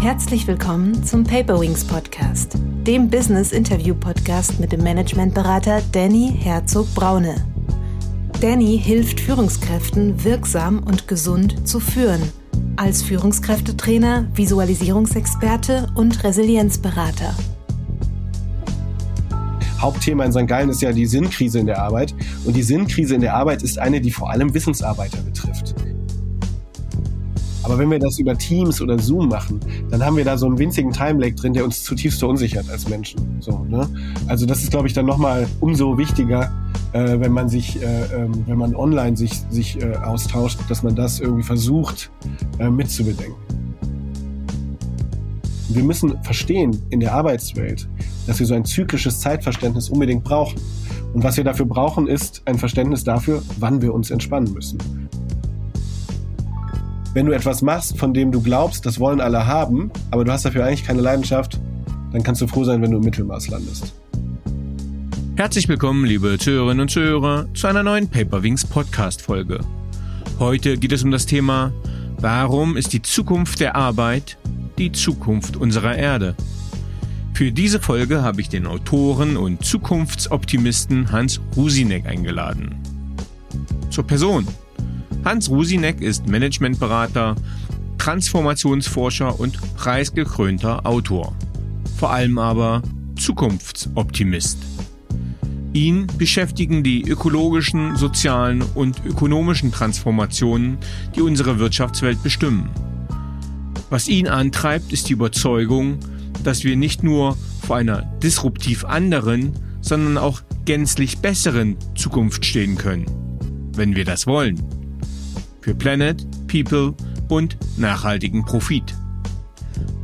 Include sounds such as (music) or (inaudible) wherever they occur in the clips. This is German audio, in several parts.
Herzlich willkommen zum Paperwings Podcast, dem Business Interview Podcast mit dem Managementberater Danny Herzog Braune. Danny hilft Führungskräften wirksam und gesund zu führen, als Führungskräftetrainer, Visualisierungsexperte und Resilienzberater. Hauptthema in St. Gallen ist ja die Sinnkrise in der Arbeit. Und die Sinnkrise in der Arbeit ist eine, die vor allem Wissensarbeiter betrifft. Aber wenn wir das über Teams oder Zoom machen, dann haben wir da so einen winzigen Time-Lag drin, der uns zutiefst verunsichert als Menschen. So, ne? Also das ist, glaube ich, dann nochmal umso wichtiger, äh, wenn man sich, äh, ähm, wenn man online sich, sich äh, austauscht, dass man das irgendwie versucht äh, mitzubedenken. Wir müssen verstehen in der Arbeitswelt, dass wir so ein zyklisches Zeitverständnis unbedingt brauchen. Und was wir dafür brauchen, ist ein Verständnis dafür, wann wir uns entspannen müssen. Wenn du etwas machst, von dem du glaubst, das wollen alle haben, aber du hast dafür eigentlich keine Leidenschaft, dann kannst du froh sein, wenn du im Mittelmaß landest. Herzlich willkommen, liebe Zuhörerinnen und Zuhörer, zu einer neuen Paperwings Podcast Folge. Heute geht es um das Thema, warum ist die Zukunft der Arbeit die Zukunft unserer Erde? Für diese Folge habe ich den Autoren und Zukunftsoptimisten Hans Rusinek eingeladen. Zur Person. Hans Rusinek ist Managementberater, Transformationsforscher und preisgekrönter Autor. Vor allem aber Zukunftsoptimist. Ihn beschäftigen die ökologischen, sozialen und ökonomischen Transformationen, die unsere Wirtschaftswelt bestimmen. Was ihn antreibt, ist die Überzeugung, dass wir nicht nur vor einer disruptiv anderen, sondern auch gänzlich besseren Zukunft stehen können, wenn wir das wollen für Planet, People und nachhaltigen Profit.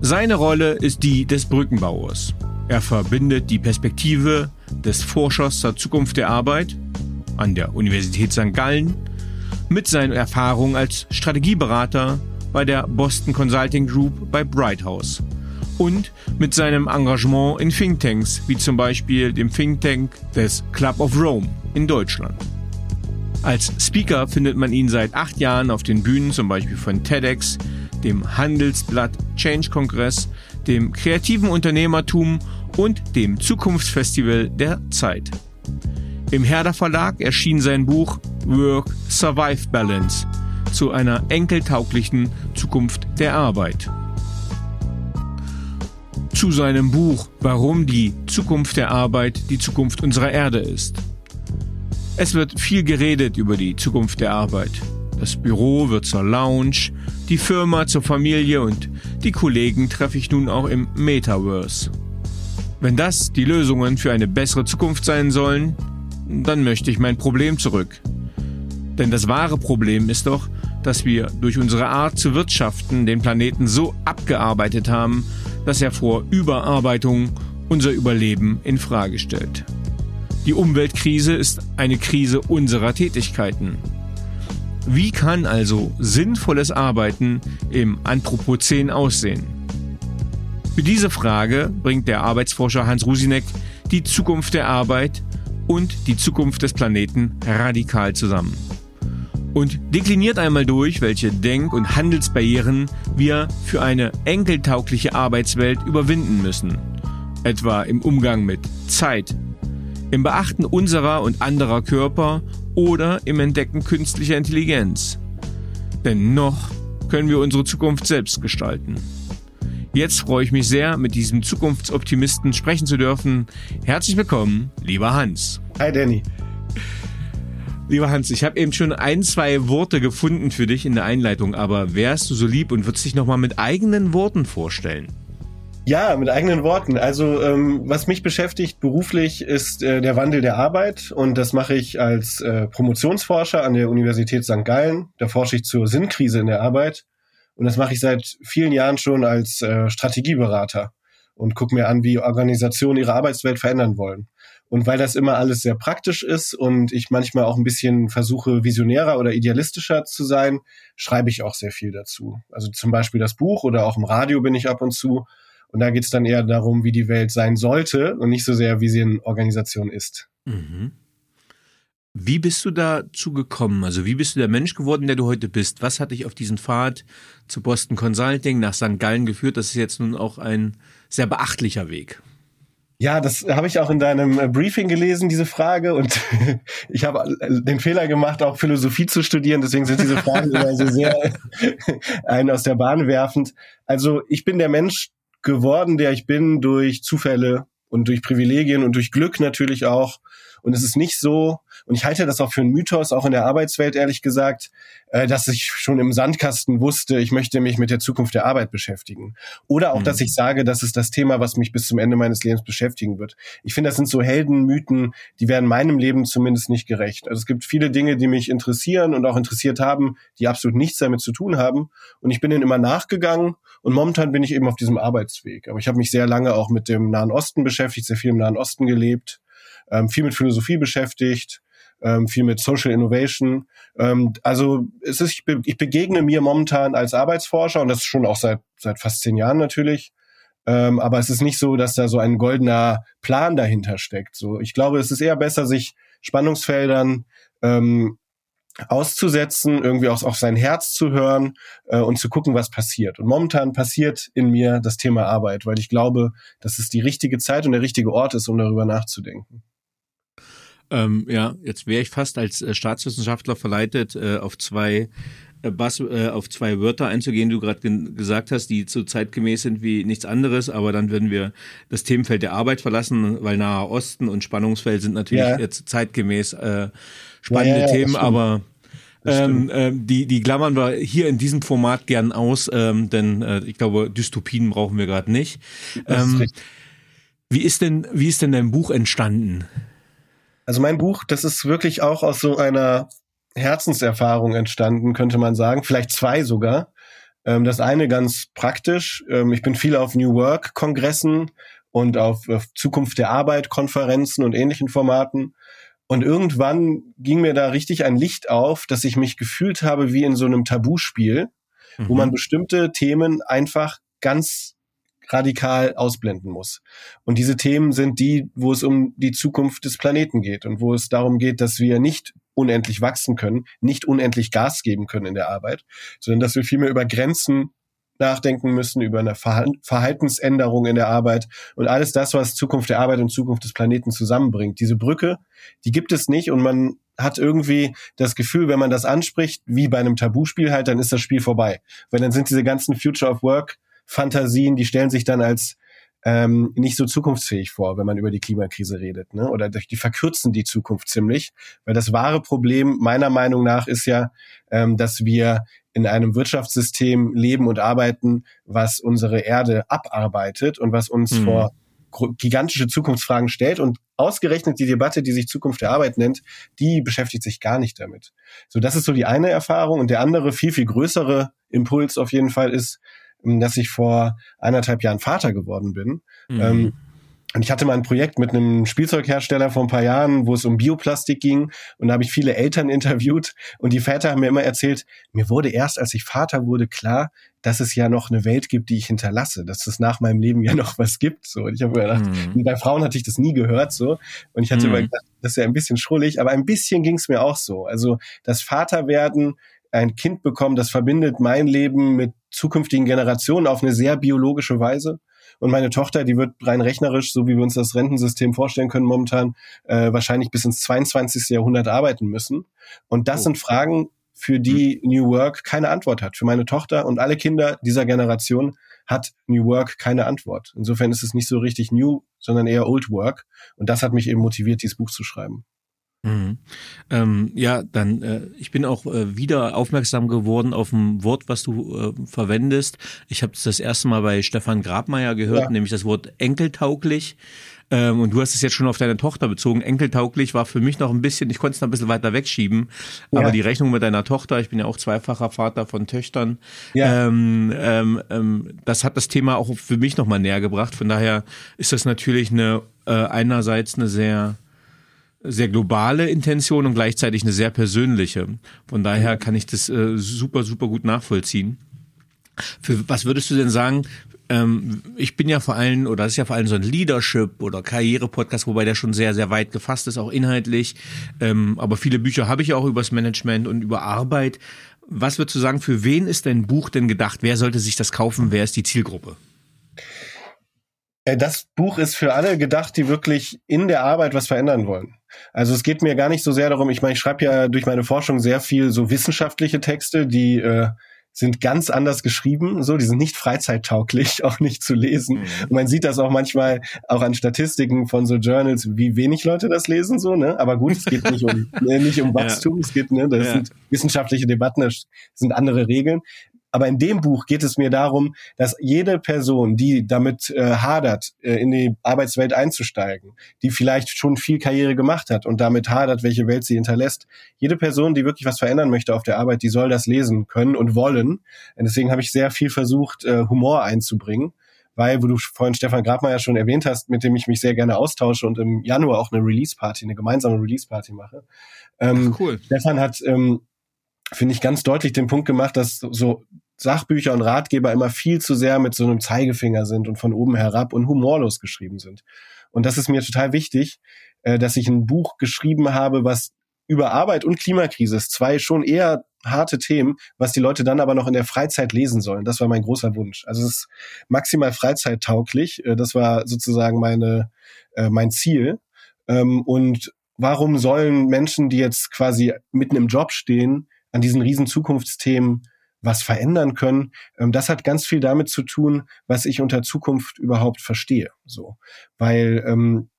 Seine Rolle ist die des Brückenbauers. Er verbindet die Perspektive des Forschers zur Zukunft der Arbeit an der Universität St. Gallen mit seinen Erfahrungen als Strategieberater bei der Boston Consulting Group bei Brighthouse und mit seinem Engagement in Thinktanks wie zum Beispiel dem Think Tank des Club of Rome in Deutschland. Als Speaker findet man ihn seit acht Jahren auf den Bühnen, zum Beispiel von TEDx, dem Handelsblatt Change Kongress, dem kreativen Unternehmertum und dem Zukunftsfestival der Zeit. Im Herder Verlag erschien sein Buch Work Survive Balance zu einer enkeltauglichen Zukunft der Arbeit. Zu seinem Buch Warum die Zukunft der Arbeit die Zukunft unserer Erde ist. Es wird viel geredet über die Zukunft der Arbeit. Das Büro wird zur Lounge, die Firma zur Familie und die Kollegen treffe ich nun auch im Metaverse. Wenn das die Lösungen für eine bessere Zukunft sein sollen, dann möchte ich mein Problem zurück. Denn das wahre Problem ist doch, dass wir durch unsere Art zu wirtschaften den Planeten so abgearbeitet haben, dass er vor Überarbeitung unser Überleben in Frage stellt. Die Umweltkrise ist eine Krise unserer Tätigkeiten. Wie kann also sinnvolles Arbeiten im Anthropozän aussehen? Für diese Frage bringt der Arbeitsforscher Hans Rusinek die Zukunft der Arbeit und die Zukunft des Planeten radikal zusammen. Und dekliniert einmal durch, welche Denk- und Handelsbarrieren wir für eine enkeltaugliche Arbeitswelt überwinden müssen. Etwa im Umgang mit Zeit, im Beachten unserer und anderer Körper oder im Entdecken künstlicher Intelligenz. Denn noch können wir unsere Zukunft selbst gestalten. Jetzt freue ich mich sehr, mit diesem Zukunftsoptimisten sprechen zu dürfen. Herzlich willkommen, lieber Hans. Hi Danny. Lieber Hans, ich habe eben schon ein, zwei Worte gefunden für dich in der Einleitung, aber wärst du so lieb und würdest dich nochmal mit eigenen Worten vorstellen? Ja, mit eigenen Worten. Also ähm, was mich beschäftigt beruflich ist äh, der Wandel der Arbeit und das mache ich als äh, Promotionsforscher an der Universität St. Gallen. Da forsche ich zur Sinnkrise in der Arbeit und das mache ich seit vielen Jahren schon als äh, Strategieberater und gucke mir an, wie Organisationen ihre Arbeitswelt verändern wollen. Und weil das immer alles sehr praktisch ist und ich manchmal auch ein bisschen versuche, visionärer oder idealistischer zu sein, schreibe ich auch sehr viel dazu. Also zum Beispiel das Buch oder auch im Radio bin ich ab und zu und da geht es dann eher darum, wie die Welt sein sollte und nicht so sehr, wie sie in Organisation ist. Mhm. Wie bist du dazu gekommen? Also wie bist du der Mensch geworden, der du heute bist? Was hat dich auf diesen Pfad zu Boston Consulting nach St. Gallen geführt? Das ist jetzt nun auch ein sehr beachtlicher Weg. Ja, das habe ich auch in deinem äh, Briefing gelesen, diese Frage. Und (laughs) ich habe äh, den Fehler gemacht, auch Philosophie zu studieren. Deswegen sind diese Fragen (laughs) immer so sehr (laughs) einen aus der Bahn werfend. Also ich bin der Mensch geworden, der ich bin, durch Zufälle und durch Privilegien und durch Glück natürlich auch. Und es ist nicht so, und ich halte das auch für einen Mythos, auch in der Arbeitswelt ehrlich gesagt, äh, dass ich schon im Sandkasten wusste, ich möchte mich mit der Zukunft der Arbeit beschäftigen. Oder auch, mhm. dass ich sage, das ist das Thema, was mich bis zum Ende meines Lebens beschäftigen wird. Ich finde, das sind so Heldenmythen, die werden meinem Leben zumindest nicht gerecht. Also es gibt viele Dinge, die mich interessieren und auch interessiert haben, die absolut nichts damit zu tun haben. Und ich bin denen immer nachgegangen und momentan bin ich eben auf diesem Arbeitsweg. Aber ich habe mich sehr lange auch mit dem Nahen Osten beschäftigt, sehr viel im Nahen Osten gelebt ähm, viel mit Philosophie beschäftigt, ähm, viel mit Social Innovation. Ähm, also es ist, ich, be ich begegne mir momentan als Arbeitsforscher und das schon auch seit seit fast zehn Jahren natürlich. Ähm, aber es ist nicht so, dass da so ein goldener Plan dahinter steckt. So, ich glaube, es ist eher besser, sich Spannungsfeldern ähm, auszusetzen, irgendwie auch auf sein Herz zu hören äh, und zu gucken, was passiert. Und momentan passiert in mir das Thema Arbeit, weil ich glaube, dass es die richtige Zeit und der richtige Ort ist, um darüber nachzudenken. Ähm, ja, jetzt wäre ich fast als äh, Staatswissenschaftler verleitet, äh, auf zwei äh, Bas, äh, auf zwei Wörter einzugehen, die du gerade gesagt hast, die so zeitgemäß sind wie nichts anderes, aber dann würden wir das Themenfeld der Arbeit verlassen, weil Nahe Osten und Spannungsfeld sind natürlich ja. jetzt zeitgemäß äh, spannende ja, ja, Themen, aber ähm, ähm, die, die klammern wir hier in diesem Format gern aus, ähm, denn äh, ich glaube, Dystopien brauchen wir gerade nicht. Ähm, wie ist denn, wie ist denn dein Buch entstanden? Also mein Buch, das ist wirklich auch aus so einer Herzenserfahrung entstanden, könnte man sagen. Vielleicht zwei sogar. Ähm, das eine ganz praktisch. Ähm, ich bin viel auf New Work Kongressen und auf, auf Zukunft der Arbeit Konferenzen und ähnlichen Formaten. Und irgendwann ging mir da richtig ein Licht auf, dass ich mich gefühlt habe wie in so einem Tabuspiel, mhm. wo man bestimmte Themen einfach ganz radikal ausblenden muss. Und diese Themen sind die, wo es um die Zukunft des Planeten geht und wo es darum geht, dass wir nicht unendlich wachsen können, nicht unendlich Gas geben können in der Arbeit, sondern dass wir vielmehr über Grenzen nachdenken müssen, über eine Verhaltensänderung in der Arbeit und alles das, was Zukunft der Arbeit und Zukunft des Planeten zusammenbringt. Diese Brücke, die gibt es nicht und man hat irgendwie das Gefühl, wenn man das anspricht, wie bei einem Tabuspiel halt, dann ist das Spiel vorbei. Weil dann sind diese ganzen Future of Work Fantasien, die stellen sich dann als ähm, nicht so zukunftsfähig vor, wenn man über die Klimakrise redet. Ne? Oder die verkürzen die Zukunft ziemlich. Weil das wahre Problem meiner Meinung nach ist ja, ähm, dass wir in einem Wirtschaftssystem leben und arbeiten, was unsere Erde abarbeitet und was uns mhm. vor gigantische Zukunftsfragen stellt und ausgerechnet die Debatte, die sich Zukunft der Arbeit nennt, die beschäftigt sich gar nicht damit. So, das ist so die eine Erfahrung und der andere viel, viel größere Impuls auf jeden Fall ist, dass ich vor eineinhalb Jahren Vater geworden bin. Mhm. Ähm, und ich hatte mal ein Projekt mit einem Spielzeughersteller vor ein paar Jahren, wo es um Bioplastik ging. Und da habe ich viele Eltern (laughs) interviewt. Und die Väter haben mir immer erzählt, mir wurde erst, als ich Vater wurde, klar, dass es ja noch eine Welt gibt, die ich hinterlasse, dass es nach meinem Leben ja (laughs) noch was gibt. So. Und ich habe mir gedacht, mhm. bei Frauen hatte ich das nie gehört. so. Und ich hatte mhm. immer gedacht, das ist ja ein bisschen schrullig, aber ein bisschen ging es mir auch so. Also das Vaterwerden, ein Kind bekommen, das verbindet mein Leben mit zukünftigen Generationen auf eine sehr biologische Weise. Und meine Tochter, die wird rein rechnerisch, so wie wir uns das Rentensystem vorstellen können, momentan äh, wahrscheinlich bis ins 22. Jahrhundert arbeiten müssen. Und das oh. sind Fragen, für die mhm. New Work keine Antwort hat. Für meine Tochter und alle Kinder dieser Generation hat New Work keine Antwort. Insofern ist es nicht so richtig New, sondern eher Old Work. Und das hat mich eben motiviert, dieses Buch zu schreiben. Mhm. Ähm, ja, dann, äh, ich bin auch äh, wieder aufmerksam geworden auf ein Wort, was du äh, verwendest. Ich habe das erste Mal bei Stefan Grabmeier gehört, ja. nämlich das Wort enkeltauglich. Ähm, und du hast es jetzt schon auf deine Tochter bezogen. Enkeltauglich war für mich noch ein bisschen, ich konnte es noch ein bisschen weiter wegschieben. Ja. Aber die Rechnung mit deiner Tochter, ich bin ja auch zweifacher Vater von Töchtern, ja. ähm, ähm, ähm das hat das Thema auch für mich nochmal näher gebracht. Von daher ist das natürlich eine äh, einerseits eine sehr sehr globale Intention und gleichzeitig eine sehr persönliche. Von daher kann ich das äh, super, super gut nachvollziehen. Für was würdest du denn sagen, ähm, ich bin ja vor allem, oder das ist ja vor allem so ein Leadership- oder Karriere-Podcast, wobei der schon sehr, sehr weit gefasst ist, auch inhaltlich. Ähm, aber viele Bücher habe ich auch übers Management und über Arbeit. Was würdest du sagen, für wen ist dein Buch denn gedacht? Wer sollte sich das kaufen? Wer ist die Zielgruppe? Äh, das Buch ist für alle gedacht, die wirklich in der Arbeit was verändern wollen. Also es geht mir gar nicht so sehr darum, ich meine, ich schreibe ja durch meine Forschung sehr viel so wissenschaftliche Texte, die äh, sind ganz anders geschrieben, so, die sind nicht freizeittauglich, (laughs) auch nicht zu lesen. Mhm. Und man sieht das auch manchmal auch an Statistiken von so Journals, wie wenig Leute das lesen, so, ne? Aber gut, es geht nicht um, (laughs) ne, nicht um Wachstum, ja. es geht, ne, das ja. sind wissenschaftliche Debatten, das sind andere Regeln. Aber in dem Buch geht es mir darum, dass jede Person, die damit äh, hadert, äh, in die Arbeitswelt einzusteigen, die vielleicht schon viel Karriere gemacht hat und damit hadert, welche Welt sie hinterlässt, jede Person, die wirklich was verändern möchte auf der Arbeit, die soll das lesen können und wollen. Und deswegen habe ich sehr viel versucht, äh, Humor einzubringen weil, wo du vorhin Stefan Grabmeier schon erwähnt hast, mit dem ich mich sehr gerne austausche und im Januar auch eine Release-Party, eine gemeinsame Release-Party mache. Ähm, cool. Stefan hat, ähm, finde ich, ganz deutlich den Punkt gemacht, dass so Sachbücher und Ratgeber immer viel zu sehr mit so einem Zeigefinger sind und von oben herab und humorlos geschrieben sind. Und das ist mir total wichtig, äh, dass ich ein Buch geschrieben habe, was über Arbeit und Klimakrise. Zwei schon eher harte Themen, was die Leute dann aber noch in der Freizeit lesen sollen. Das war mein großer Wunsch. Also es ist maximal freizeittauglich. Äh, das war sozusagen meine, äh, mein Ziel. Ähm, und warum sollen Menschen, die jetzt quasi mitten im Job stehen, an diesen riesen Zukunftsthemen was verändern können. Ähm, das hat ganz viel damit zu tun, was ich unter Zukunft überhaupt verstehe. So, weil ähm,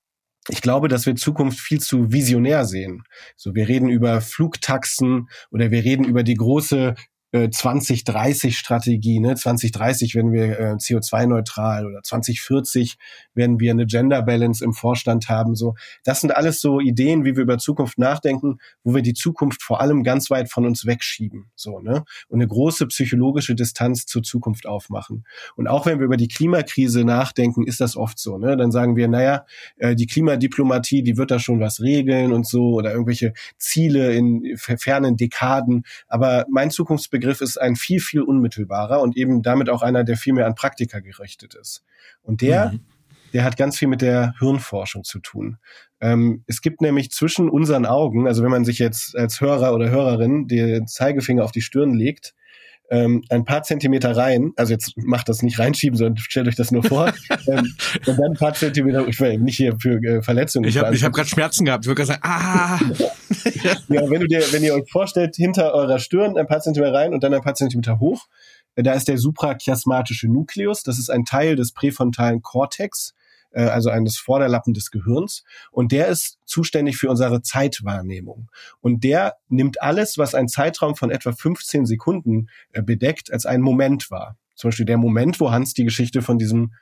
ich glaube, dass wir Zukunft viel zu visionär sehen. So, wir reden über Flugtaxen oder wir reden über die große 2030-Strategie, äh, ne? 2030 werden wir äh, CO2-neutral oder 2040 werden wir eine Gender Balance im Vorstand haben. So, das sind alles so Ideen, wie wir über Zukunft nachdenken, wo wir die Zukunft vor allem ganz weit von uns wegschieben. So, ne? Und eine große psychologische Distanz zur Zukunft aufmachen. Und auch wenn wir über die Klimakrise nachdenken, ist das oft so. Ne? Dann sagen wir, naja, äh, die Klimadiplomatie, die wird da schon was regeln und so oder irgendwelche Ziele in fernen Dekaden. Aber mein Zukunftsbild Begriff ist ein viel, viel unmittelbarer und eben damit auch einer, der viel mehr an Praktika gerichtet ist. Und der, mhm. der hat ganz viel mit der Hirnforschung zu tun. Ähm, es gibt nämlich zwischen unseren Augen, also wenn man sich jetzt als Hörer oder Hörerin den Zeigefinger auf die Stirn legt, ähm, ein paar Zentimeter rein, also jetzt macht das nicht reinschieben, sondern stellt euch das nur vor, (laughs) ähm, und dann ein paar Zentimeter, ich will nicht hier für äh, Verletzungen. Ich habe hab gerade Schmerzen gehabt, ich würde sagen, ah. (laughs) ja, wenn du dir, wenn ihr euch vorstellt, hinter eurer Stirn ein paar Zentimeter rein und dann ein paar Zentimeter hoch, äh, da ist der suprachiasmatische Nukleus, das ist ein Teil des präfrontalen Kortex, äh, also eines Vorderlappen des Gehirns. Und der ist zuständig für unsere Zeitwahrnehmung. Und der nimmt alles, was ein Zeitraum von etwa 15 Sekunden äh, bedeckt, als einen Moment wahr. Zum Beispiel der Moment, wo Hans die Geschichte von diesem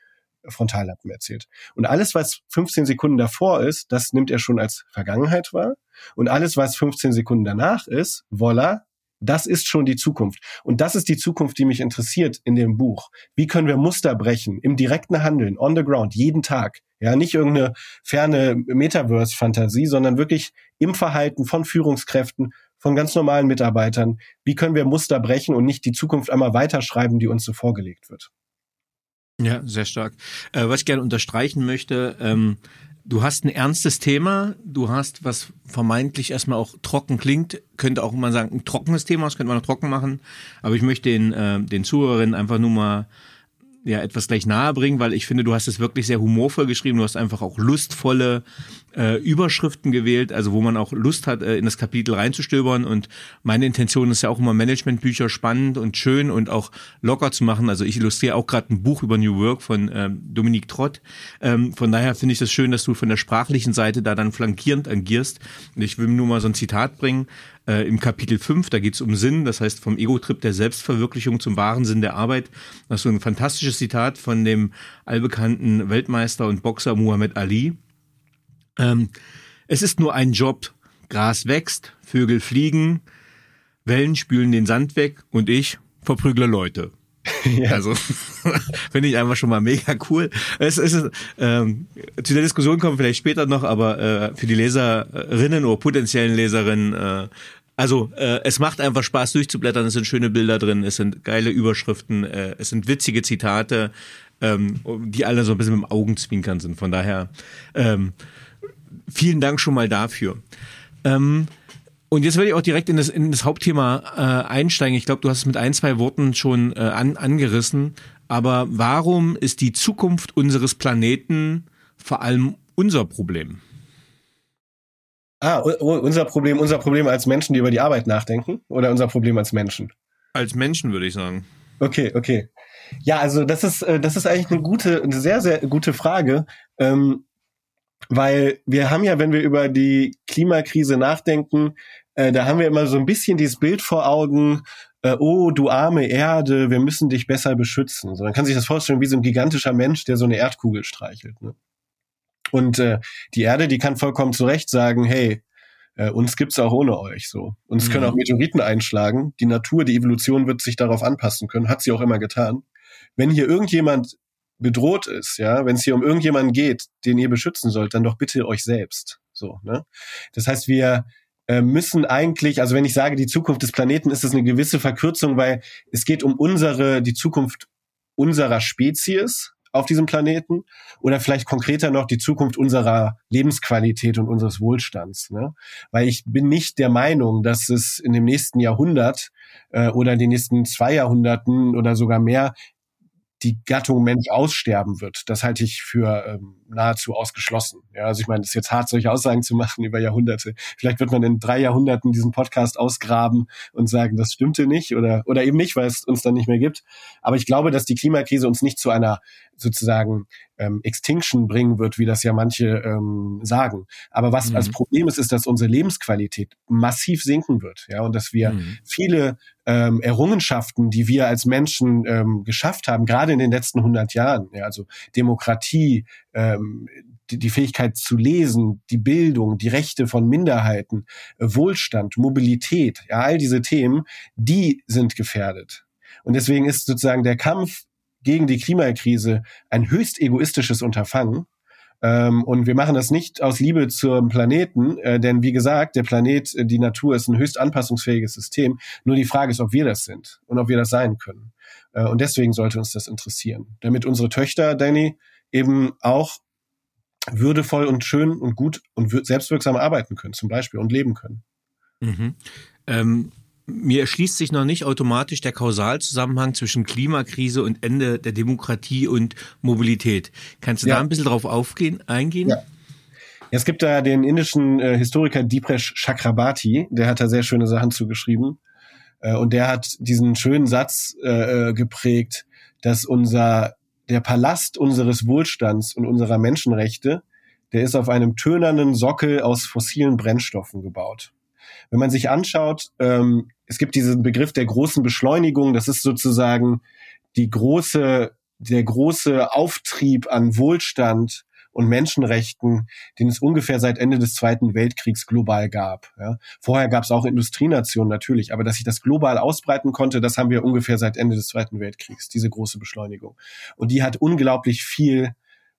Frontallappen erzählt. Und alles, was 15 Sekunden davor ist, das nimmt er schon als Vergangenheit wahr. Und alles, was 15 Sekunden danach ist, voila, das ist schon die Zukunft. Und das ist die Zukunft, die mich interessiert in dem Buch. Wie können wir Muster brechen im direkten Handeln, on the ground, jeden Tag? Ja, nicht irgendeine ferne Metaverse-Fantasie, sondern wirklich im Verhalten von Führungskräften, von ganz normalen Mitarbeitern. Wie können wir Muster brechen und nicht die Zukunft einmal weiterschreiben, die uns so vorgelegt wird? Ja, sehr stark. Äh, was ich gerne unterstreichen möchte, ähm, Du hast ein ernstes Thema, du hast, was vermeintlich erstmal auch trocken klingt, könnte auch mal sagen, ein trockenes Thema, das könnte man noch trocken machen, aber ich möchte den, äh, den Zuhörerinnen einfach nur mal ja etwas gleich nahe bringen, weil ich finde, du hast es wirklich sehr humorvoll geschrieben, du hast einfach auch lustvolle äh, Überschriften gewählt, also wo man auch Lust hat, äh, in das Kapitel reinzustöbern. Und meine Intention ist ja auch immer Managementbücher spannend und schön und auch locker zu machen. Also ich illustriere auch gerade ein Buch über New Work von ähm, Dominique Trott. Ähm, von daher finde ich das schön, dass du von der sprachlichen Seite da dann flankierend agierst. Und ich will nur mal so ein Zitat bringen. Äh, Im Kapitel 5, da geht es um Sinn, das heißt vom Ego-Trip der Selbstverwirklichung zum wahren Sinn der Arbeit. Das ist so ein fantastisches Zitat von dem allbekannten Weltmeister und Boxer Muhammad Ali. Ähm, es ist nur ein Job. Gras wächst, Vögel fliegen, Wellen spülen den Sand weg und ich verprügle Leute. (laughs) Ja. Also (laughs) finde ich einfach schon mal mega cool. Es, es ist, ähm, zu der Diskussion kommen wir vielleicht später noch, aber äh, für die Leserinnen oder potenziellen Leserinnen äh, Also äh, es macht einfach Spaß durchzublättern, es sind schöne Bilder drin, es sind geile Überschriften, äh, es sind witzige Zitate, ähm, die alle so ein bisschen mit dem Augenzwinkern sind. Von daher ähm, vielen Dank schon mal dafür. Ähm, und jetzt werde ich auch direkt in das, in das Hauptthema äh, einsteigen. Ich glaube, du hast es mit ein, zwei Worten schon äh, an, angerissen. Aber warum ist die Zukunft unseres Planeten vor allem unser Problem? Ah, unser Problem, unser Problem als Menschen, die über die Arbeit nachdenken, oder unser Problem als Menschen? Als Menschen würde ich sagen. Okay, okay. Ja, also das ist, äh, das ist eigentlich eine gute, eine sehr, sehr gute Frage. Ähm, weil wir haben ja, wenn wir über die Klimakrise nachdenken, äh, da haben wir immer so ein bisschen dieses Bild vor Augen, äh, oh, du arme Erde, wir müssen dich besser beschützen. So, man kann sich das vorstellen wie so ein gigantischer Mensch, der so eine Erdkugel streichelt. Ne? Und äh, die Erde, die kann vollkommen zu Recht sagen, hey, äh, uns gibt's auch ohne euch so. Uns mhm. können auch Meteoriten einschlagen. Die Natur, die Evolution wird sich darauf anpassen können, hat sie auch immer getan. Wenn hier irgendjemand bedroht ist, ja, wenn es hier um irgendjemanden geht, den ihr beschützen sollt, dann doch bitte euch selbst. So, ne? Das heißt, wir äh, müssen eigentlich, also wenn ich sage die Zukunft des Planeten, ist es eine gewisse Verkürzung, weil es geht um unsere, die Zukunft unserer Spezies auf diesem Planeten oder vielleicht konkreter noch die Zukunft unserer Lebensqualität und unseres Wohlstands. Ne? Weil ich bin nicht der Meinung, dass es in dem nächsten Jahrhundert äh, oder in den nächsten zwei Jahrhunderten oder sogar mehr die Gattung Mensch aussterben wird. Das halte ich für ähm, nahezu ausgeschlossen. Ja, also ich meine, es ist jetzt hart, solche Aussagen zu machen über Jahrhunderte. Vielleicht wird man in drei Jahrhunderten diesen Podcast ausgraben und sagen, das stimmte nicht oder oder eben nicht, weil es uns dann nicht mehr gibt. Aber ich glaube, dass die Klimakrise uns nicht zu einer sozusagen ähm, Extinction bringen wird, wie das ja manche ähm, sagen. Aber was mhm. als Problem ist, ist, dass unsere Lebensqualität massiv sinken wird, ja, und dass wir mhm. viele ähm, Errungenschaften, die wir als Menschen ähm, geschafft haben, gerade in den letzten 100 Jahren, ja, also Demokratie, ähm, die, die Fähigkeit zu lesen, die Bildung, die Rechte von Minderheiten, äh, Wohlstand, Mobilität, ja, all diese Themen, die sind gefährdet. Und deswegen ist sozusagen der Kampf gegen die Klimakrise ein höchst egoistisches Unterfangen. Ähm, und wir machen das nicht aus Liebe zum Planeten, äh, denn wie gesagt, der Planet, äh, die Natur ist ein höchst anpassungsfähiges System. Nur die Frage ist, ob wir das sind und ob wir das sein können. Äh, und deswegen sollte uns das interessieren, damit unsere Töchter, Danny, eben auch würdevoll und schön und gut und selbstwirksam arbeiten können, zum Beispiel, und leben können. Mhm. Ähm, mir erschließt sich noch nicht automatisch der Kausalzusammenhang zwischen Klimakrise und Ende der Demokratie und Mobilität. Kannst du ja. da ein bisschen drauf aufgehen, eingehen? Ja. Es gibt da den indischen äh, Historiker Dipresh Chakrabarti, der hat da sehr schöne Sachen zugeschrieben. Äh, und der hat diesen schönen Satz äh, äh geprägt, dass unser der Palast unseres Wohlstands und unserer Menschenrechte, der ist auf einem tönernen Sockel aus fossilen Brennstoffen gebaut. Wenn man sich anschaut, ähm, es gibt diesen Begriff der großen Beschleunigung, das ist sozusagen die große, der große Auftrieb an Wohlstand und Menschenrechten, den es ungefähr seit Ende des Zweiten Weltkriegs global gab. Ja. Vorher gab es auch Industrienationen natürlich, aber dass sich das global ausbreiten konnte, das haben wir ungefähr seit Ende des Zweiten Weltkriegs, diese große Beschleunigung. Und die hat unglaublich viel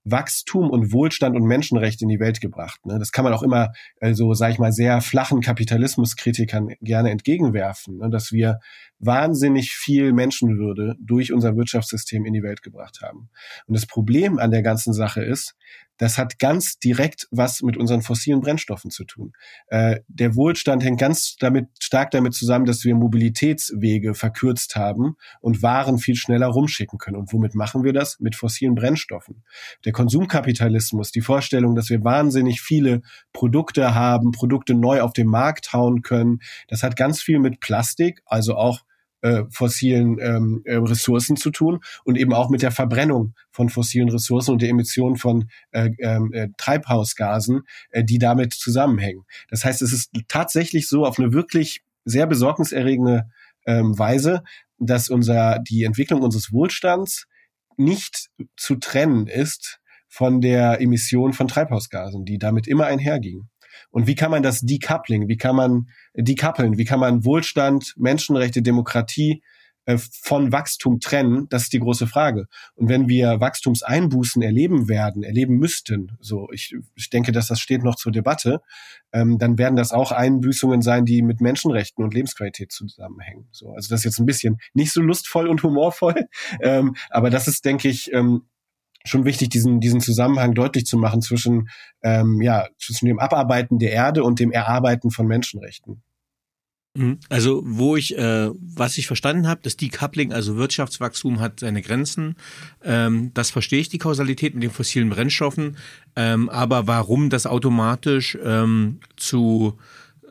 Wachstum und Wohlstand und Menschenrechte in die Welt gebracht. Ne? Das kann man auch immer äh, so, sage ich mal, sehr flachen Kapitalismuskritikern gerne entgegenwerfen, ne? dass wir wahnsinnig viel Menschenwürde durch unser Wirtschaftssystem in die Welt gebracht haben. Und das Problem an der ganzen Sache ist, das hat ganz direkt was mit unseren fossilen Brennstoffen zu tun. Äh, der Wohlstand hängt ganz damit, stark damit zusammen, dass wir Mobilitätswege verkürzt haben und Waren viel schneller rumschicken können. Und womit machen wir das? Mit fossilen Brennstoffen. Der Konsumkapitalismus, die Vorstellung, dass wir wahnsinnig viele Produkte haben, Produkte neu auf den Markt hauen können, das hat ganz viel mit Plastik, also auch äh, fossilen ähm, äh, Ressourcen zu tun und eben auch mit der Verbrennung von fossilen Ressourcen und der Emission von äh, ähm, äh, Treibhausgasen, äh, die damit zusammenhängen. Das heißt, es ist tatsächlich so auf eine wirklich sehr besorgniserregende ähm, Weise, dass unser die Entwicklung unseres Wohlstands nicht zu trennen ist von der Emission von Treibhausgasen, die damit immer einhergingen. Und wie kann man das decoupling, wie kann man decoupeln, wie kann man Wohlstand, Menschenrechte, Demokratie äh, von Wachstum trennen, das ist die große Frage. Und wenn wir Wachstumseinbußen erleben werden, erleben müssten, so ich, ich denke, dass das steht noch zur Debatte, ähm, dann werden das auch Einbüßungen sein, die mit Menschenrechten und Lebensqualität zusammenhängen. So, also das ist jetzt ein bisschen nicht so lustvoll und humorvoll, (laughs) ähm, aber das ist, denke ich, ähm, schon wichtig, diesen, diesen Zusammenhang deutlich zu machen zwischen, ähm, ja, zwischen dem Abarbeiten der Erde und dem Erarbeiten von Menschenrechten. Mhm. Also wo ich, äh, was ich verstanden habe, das Decoupling, also Wirtschaftswachstum hat seine Grenzen. Ähm, das verstehe ich, die Kausalität mit den fossilen Brennstoffen. Ähm, aber warum das automatisch ähm, zu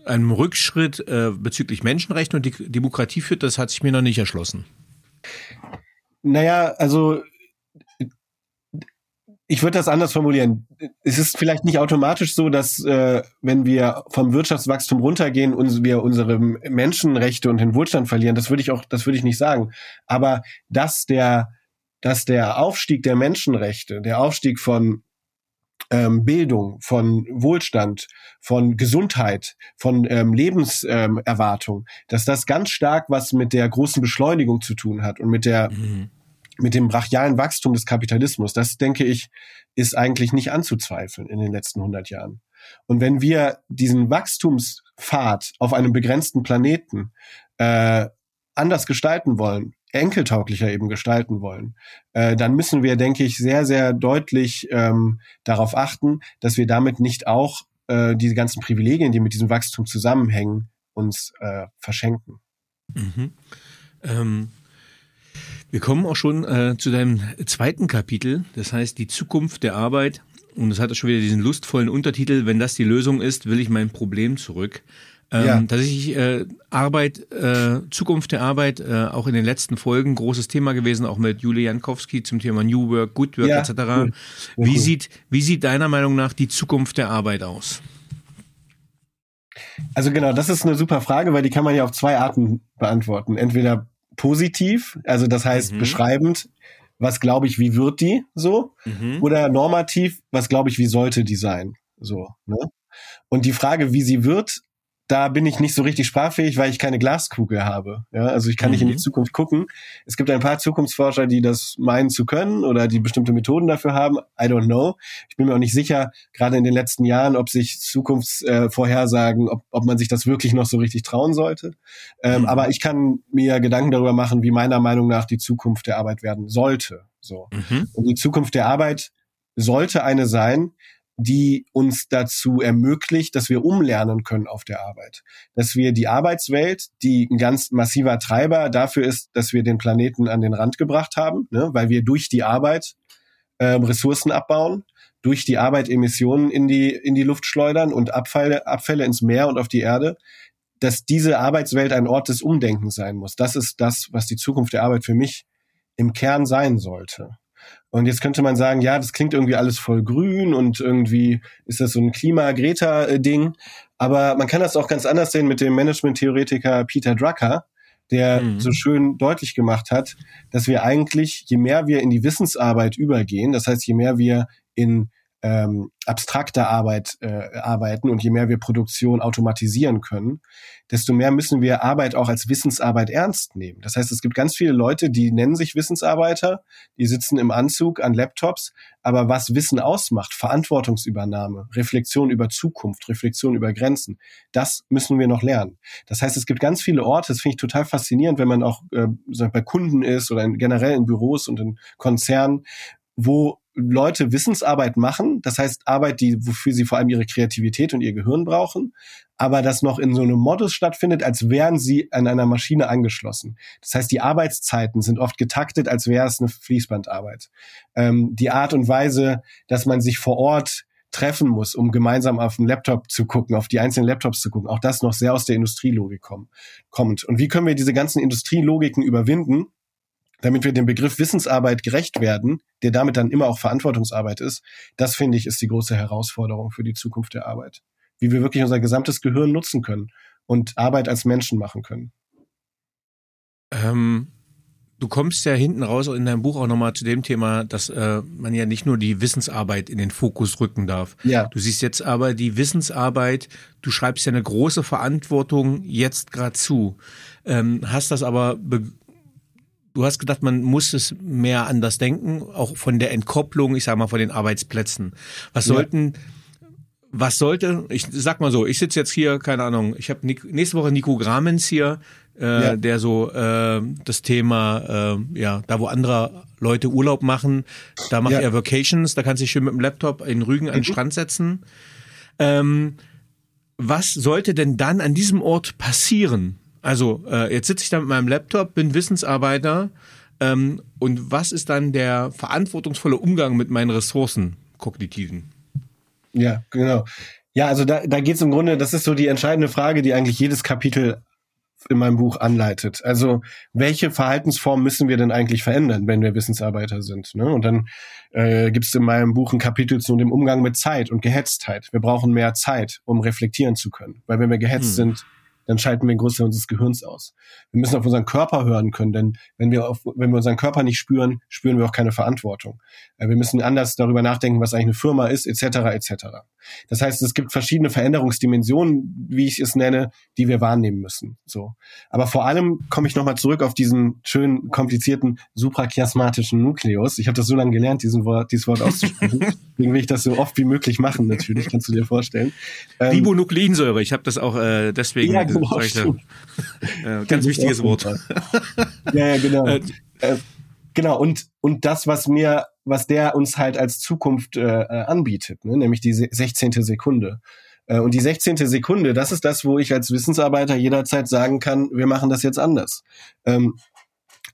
einem Rückschritt äh, bezüglich Menschenrechten und die Demokratie führt, das hat sich mir noch nicht erschlossen. Naja, also ich würde das anders formulieren. Es ist vielleicht nicht automatisch so, dass äh, wenn wir vom Wirtschaftswachstum runtergehen und wir unsere Menschenrechte und den Wohlstand verlieren, das würde ich auch, das würde ich nicht sagen. Aber dass der, dass der Aufstieg der Menschenrechte, der Aufstieg von ähm, Bildung, von Wohlstand, von Gesundheit, von ähm, Lebenserwartung, ähm, dass das ganz stark was mit der großen Beschleunigung zu tun hat und mit der mhm mit dem brachialen Wachstum des Kapitalismus, das denke ich, ist eigentlich nicht anzuzweifeln in den letzten 100 Jahren. Und wenn wir diesen Wachstumspfad auf einem begrenzten Planeten äh, anders gestalten wollen, enkeltauglicher eben gestalten wollen, äh, dann müssen wir, denke ich, sehr, sehr deutlich ähm, darauf achten, dass wir damit nicht auch äh, diese ganzen Privilegien, die mit diesem Wachstum zusammenhängen, uns äh, verschenken. Mhm. Ähm wir kommen auch schon äh, zu deinem zweiten Kapitel, das heißt die Zukunft der Arbeit. Und das hat schon wieder diesen lustvollen Untertitel, wenn das die Lösung ist, will ich mein Problem zurück. Ähm, ja. Tatsächlich äh, Arbeit, äh, Zukunft der Arbeit, äh, auch in den letzten Folgen großes Thema gewesen, auch mit Julia Jankowski zum Thema New Work, Good Work ja, etc. Cool. Wie cool. sieht wie sieht deiner Meinung nach die Zukunft der Arbeit aus? Also genau, das ist eine super Frage, weil die kann man ja auf zwei Arten beantworten. Entweder positiv, also das heißt mhm. beschreibend, was glaube ich, wie wird die so? Mhm. Oder normativ, was glaube ich, wie sollte die sein? So, ne? Und die Frage, wie sie wird, da bin ich nicht so richtig sprachfähig, weil ich keine Glaskugel habe. Ja, also ich kann mhm. nicht in die mhm. Zukunft gucken. Es gibt ein paar Zukunftsforscher, die das meinen zu können oder die bestimmte Methoden dafür haben. I don't know. Ich bin mir auch nicht sicher, gerade in den letzten Jahren, ob sich Zukunftsvorhersagen, äh, ob, ob man sich das wirklich noch so richtig trauen sollte. Ähm, mhm. Aber ich kann mir Gedanken darüber machen, wie meiner Meinung nach die Zukunft der Arbeit werden sollte. So. Mhm. Und die Zukunft der Arbeit sollte eine sein, die uns dazu ermöglicht, dass wir umlernen können auf der Arbeit. Dass wir die Arbeitswelt, die ein ganz massiver Treiber dafür ist, dass wir den Planeten an den Rand gebracht haben, ne, weil wir durch die Arbeit äh, Ressourcen abbauen, durch die Arbeit Emissionen in die, in die Luft schleudern und Abfälle, Abfälle ins Meer und auf die Erde, dass diese Arbeitswelt ein Ort des Umdenkens sein muss. Das ist das, was die Zukunft der Arbeit für mich im Kern sein sollte. Und jetzt könnte man sagen, ja, das klingt irgendwie alles voll grün und irgendwie ist das so ein Klima-Greta-Ding. Aber man kann das auch ganz anders sehen mit dem Management-Theoretiker Peter Drucker, der mhm. so schön deutlich gemacht hat, dass wir eigentlich, je mehr wir in die Wissensarbeit übergehen, das heißt, je mehr wir in ähm, abstrakter Arbeit äh, arbeiten und je mehr wir Produktion automatisieren können, desto mehr müssen wir Arbeit auch als Wissensarbeit ernst nehmen. Das heißt, es gibt ganz viele Leute, die nennen sich Wissensarbeiter, die sitzen im Anzug an Laptops, aber was Wissen ausmacht, Verantwortungsübernahme, Reflexion über Zukunft, Reflexion über Grenzen, das müssen wir noch lernen. Das heißt, es gibt ganz viele Orte, das finde ich total faszinierend, wenn man auch äh, bei Kunden ist oder in, generell in Büros und in Konzernen, wo Leute Wissensarbeit machen, das heißt Arbeit, die wofür sie vor allem ihre Kreativität und ihr Gehirn brauchen, aber das noch in so einem Modus stattfindet, als wären sie an einer Maschine angeschlossen. Das heißt, die Arbeitszeiten sind oft getaktet, als wäre es eine Fließbandarbeit. Ähm, die Art und Weise, dass man sich vor Ort treffen muss, um gemeinsam auf den Laptop zu gucken, auf die einzelnen Laptops zu gucken, auch das noch sehr aus der Industrielogik kommt. Und wie können wir diese ganzen Industrielogiken überwinden? Damit wir dem Begriff Wissensarbeit gerecht werden, der damit dann immer auch Verantwortungsarbeit ist, das finde ich ist die große Herausforderung für die Zukunft der Arbeit. Wie wir wirklich unser gesamtes Gehirn nutzen können und Arbeit als Menschen machen können. Ähm, du kommst ja hinten raus in deinem Buch auch nochmal zu dem Thema, dass äh, man ja nicht nur die Wissensarbeit in den Fokus rücken darf. Ja. Du siehst jetzt aber die Wissensarbeit, du schreibst ja eine große Verantwortung jetzt gerade zu, ähm, hast das aber du hast gedacht, man muss es mehr anders denken, auch von der Entkopplung, ich sag mal, von den Arbeitsplätzen. Was sollten, ja. was sollte, ich sag mal so, ich sitze jetzt hier, keine Ahnung, ich habe nächste Woche Nico Gramens hier, äh, ja. der so äh, das Thema, äh, ja, da wo andere Leute Urlaub machen, da macht ja. er Vacations, da kann sich schön mit dem Laptop in Rügen an den mhm. Strand setzen. Ähm, was sollte denn dann an diesem Ort passieren? Also äh, jetzt sitze ich da mit meinem Laptop, bin Wissensarbeiter ähm, und was ist dann der verantwortungsvolle Umgang mit meinen Ressourcen, kognitiven? Ja, genau. Ja, also da, da geht es im Grunde, das ist so die entscheidende Frage, die eigentlich jedes Kapitel in meinem Buch anleitet. Also welche Verhaltensformen müssen wir denn eigentlich verändern, wenn wir Wissensarbeiter sind? Ne? Und dann äh, gibt es in meinem Buch ein Kapitel zu dem Umgang mit Zeit und Gehetztheit. Wir brauchen mehr Zeit, um reflektieren zu können. Weil wenn wir gehetzt hm. sind, dann schalten wir einen Großteil unseres Gehirns aus. Wir müssen auf unseren Körper hören können, denn wenn wir, auf, wenn wir unseren Körper nicht spüren, spüren wir auch keine Verantwortung. Äh, wir müssen anders darüber nachdenken, was eigentlich eine Firma ist, etc. etc. Das heißt, es gibt verschiedene Veränderungsdimensionen, wie ich es nenne, die wir wahrnehmen müssen. So, aber vor allem komme ich nochmal zurück auf diesen schönen, komplizierten suprachiasmatischen Nukleus. Ich habe das so lange gelernt, diesen Wort, dieses Wort auszusprechen. (laughs) Deswegen will ich das so oft wie möglich machen. Natürlich, kannst du dir vorstellen. Ähm, Ribonukleinsäure. Ich habe das auch äh, deswegen. Ja, genau, äh, ganz wichtiges Wort. (laughs) ja, ja, genau. Äh, äh, genau. Und und das, was mir was der uns halt als Zukunft äh, äh anbietet, ne? nämlich die 16. Sekunde. Äh, und die 16. Sekunde, das ist das, wo ich als Wissensarbeiter jederzeit sagen kann, wir machen das jetzt anders. Ähm,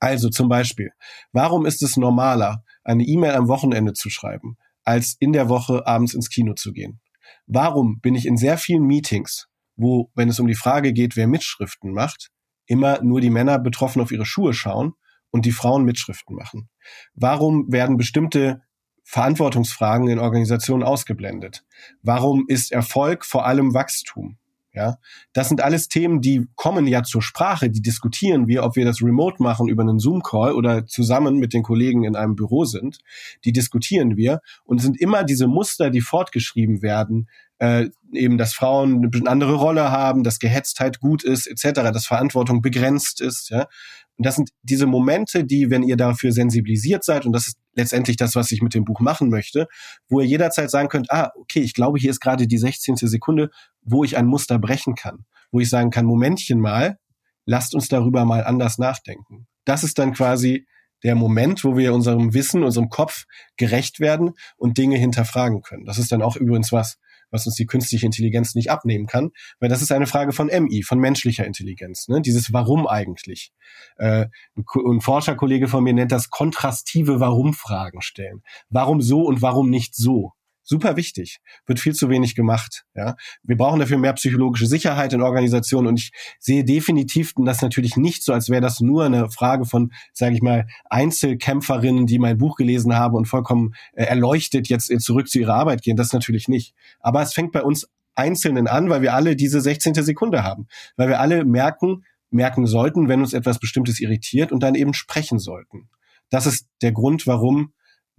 also zum Beispiel, warum ist es normaler, eine E-Mail am Wochenende zu schreiben, als in der Woche abends ins Kino zu gehen? Warum bin ich in sehr vielen Meetings, wo, wenn es um die Frage geht, wer Mitschriften macht, immer nur die Männer betroffen auf ihre Schuhe schauen und die Frauen Mitschriften machen? Warum werden bestimmte Verantwortungsfragen in Organisationen ausgeblendet? Warum ist Erfolg vor allem Wachstum? Ja, das sind alles Themen, die kommen ja zur Sprache, die diskutieren wir, ob wir das remote machen über einen Zoom-Call oder zusammen mit den Kollegen in einem Büro sind. Die diskutieren wir und sind immer diese Muster, die fortgeschrieben werden, äh, eben, dass Frauen eine andere Rolle haben, dass Gehetztheit gut ist, etc., dass Verantwortung begrenzt ist. Ja? Und das sind diese Momente, die, wenn ihr dafür sensibilisiert seid, und das ist letztendlich das, was ich mit dem Buch machen möchte, wo ihr jederzeit sagen könnt, ah, okay, ich glaube, hier ist gerade die 16. Sekunde, wo ich ein Muster brechen kann, wo ich sagen kann, Momentchen mal, lasst uns darüber mal anders nachdenken. Das ist dann quasi der Moment, wo wir unserem Wissen, unserem Kopf gerecht werden und Dinge hinterfragen können. Das ist dann auch übrigens was, was uns die künstliche Intelligenz nicht abnehmen kann, weil das ist eine Frage von MI, von menschlicher Intelligenz. Ne? Dieses Warum eigentlich. Äh, ein Forscherkollege von mir nennt das kontrastive Warum-Fragen stellen. Warum so und warum nicht so? Super wichtig. Wird viel zu wenig gemacht. Ja, wir brauchen dafür mehr psychologische Sicherheit in Organisationen und ich sehe definitiv das natürlich nicht so, als wäre das nur eine Frage von, sage ich mal, Einzelkämpferinnen, die mein Buch gelesen haben und vollkommen äh, erleuchtet jetzt zurück zu ihrer Arbeit gehen. Das natürlich nicht. Aber es fängt bei uns Einzelnen an, weil wir alle diese 16. Sekunde haben, weil wir alle merken, merken sollten, wenn uns etwas Bestimmtes irritiert und dann eben sprechen sollten. Das ist der Grund, warum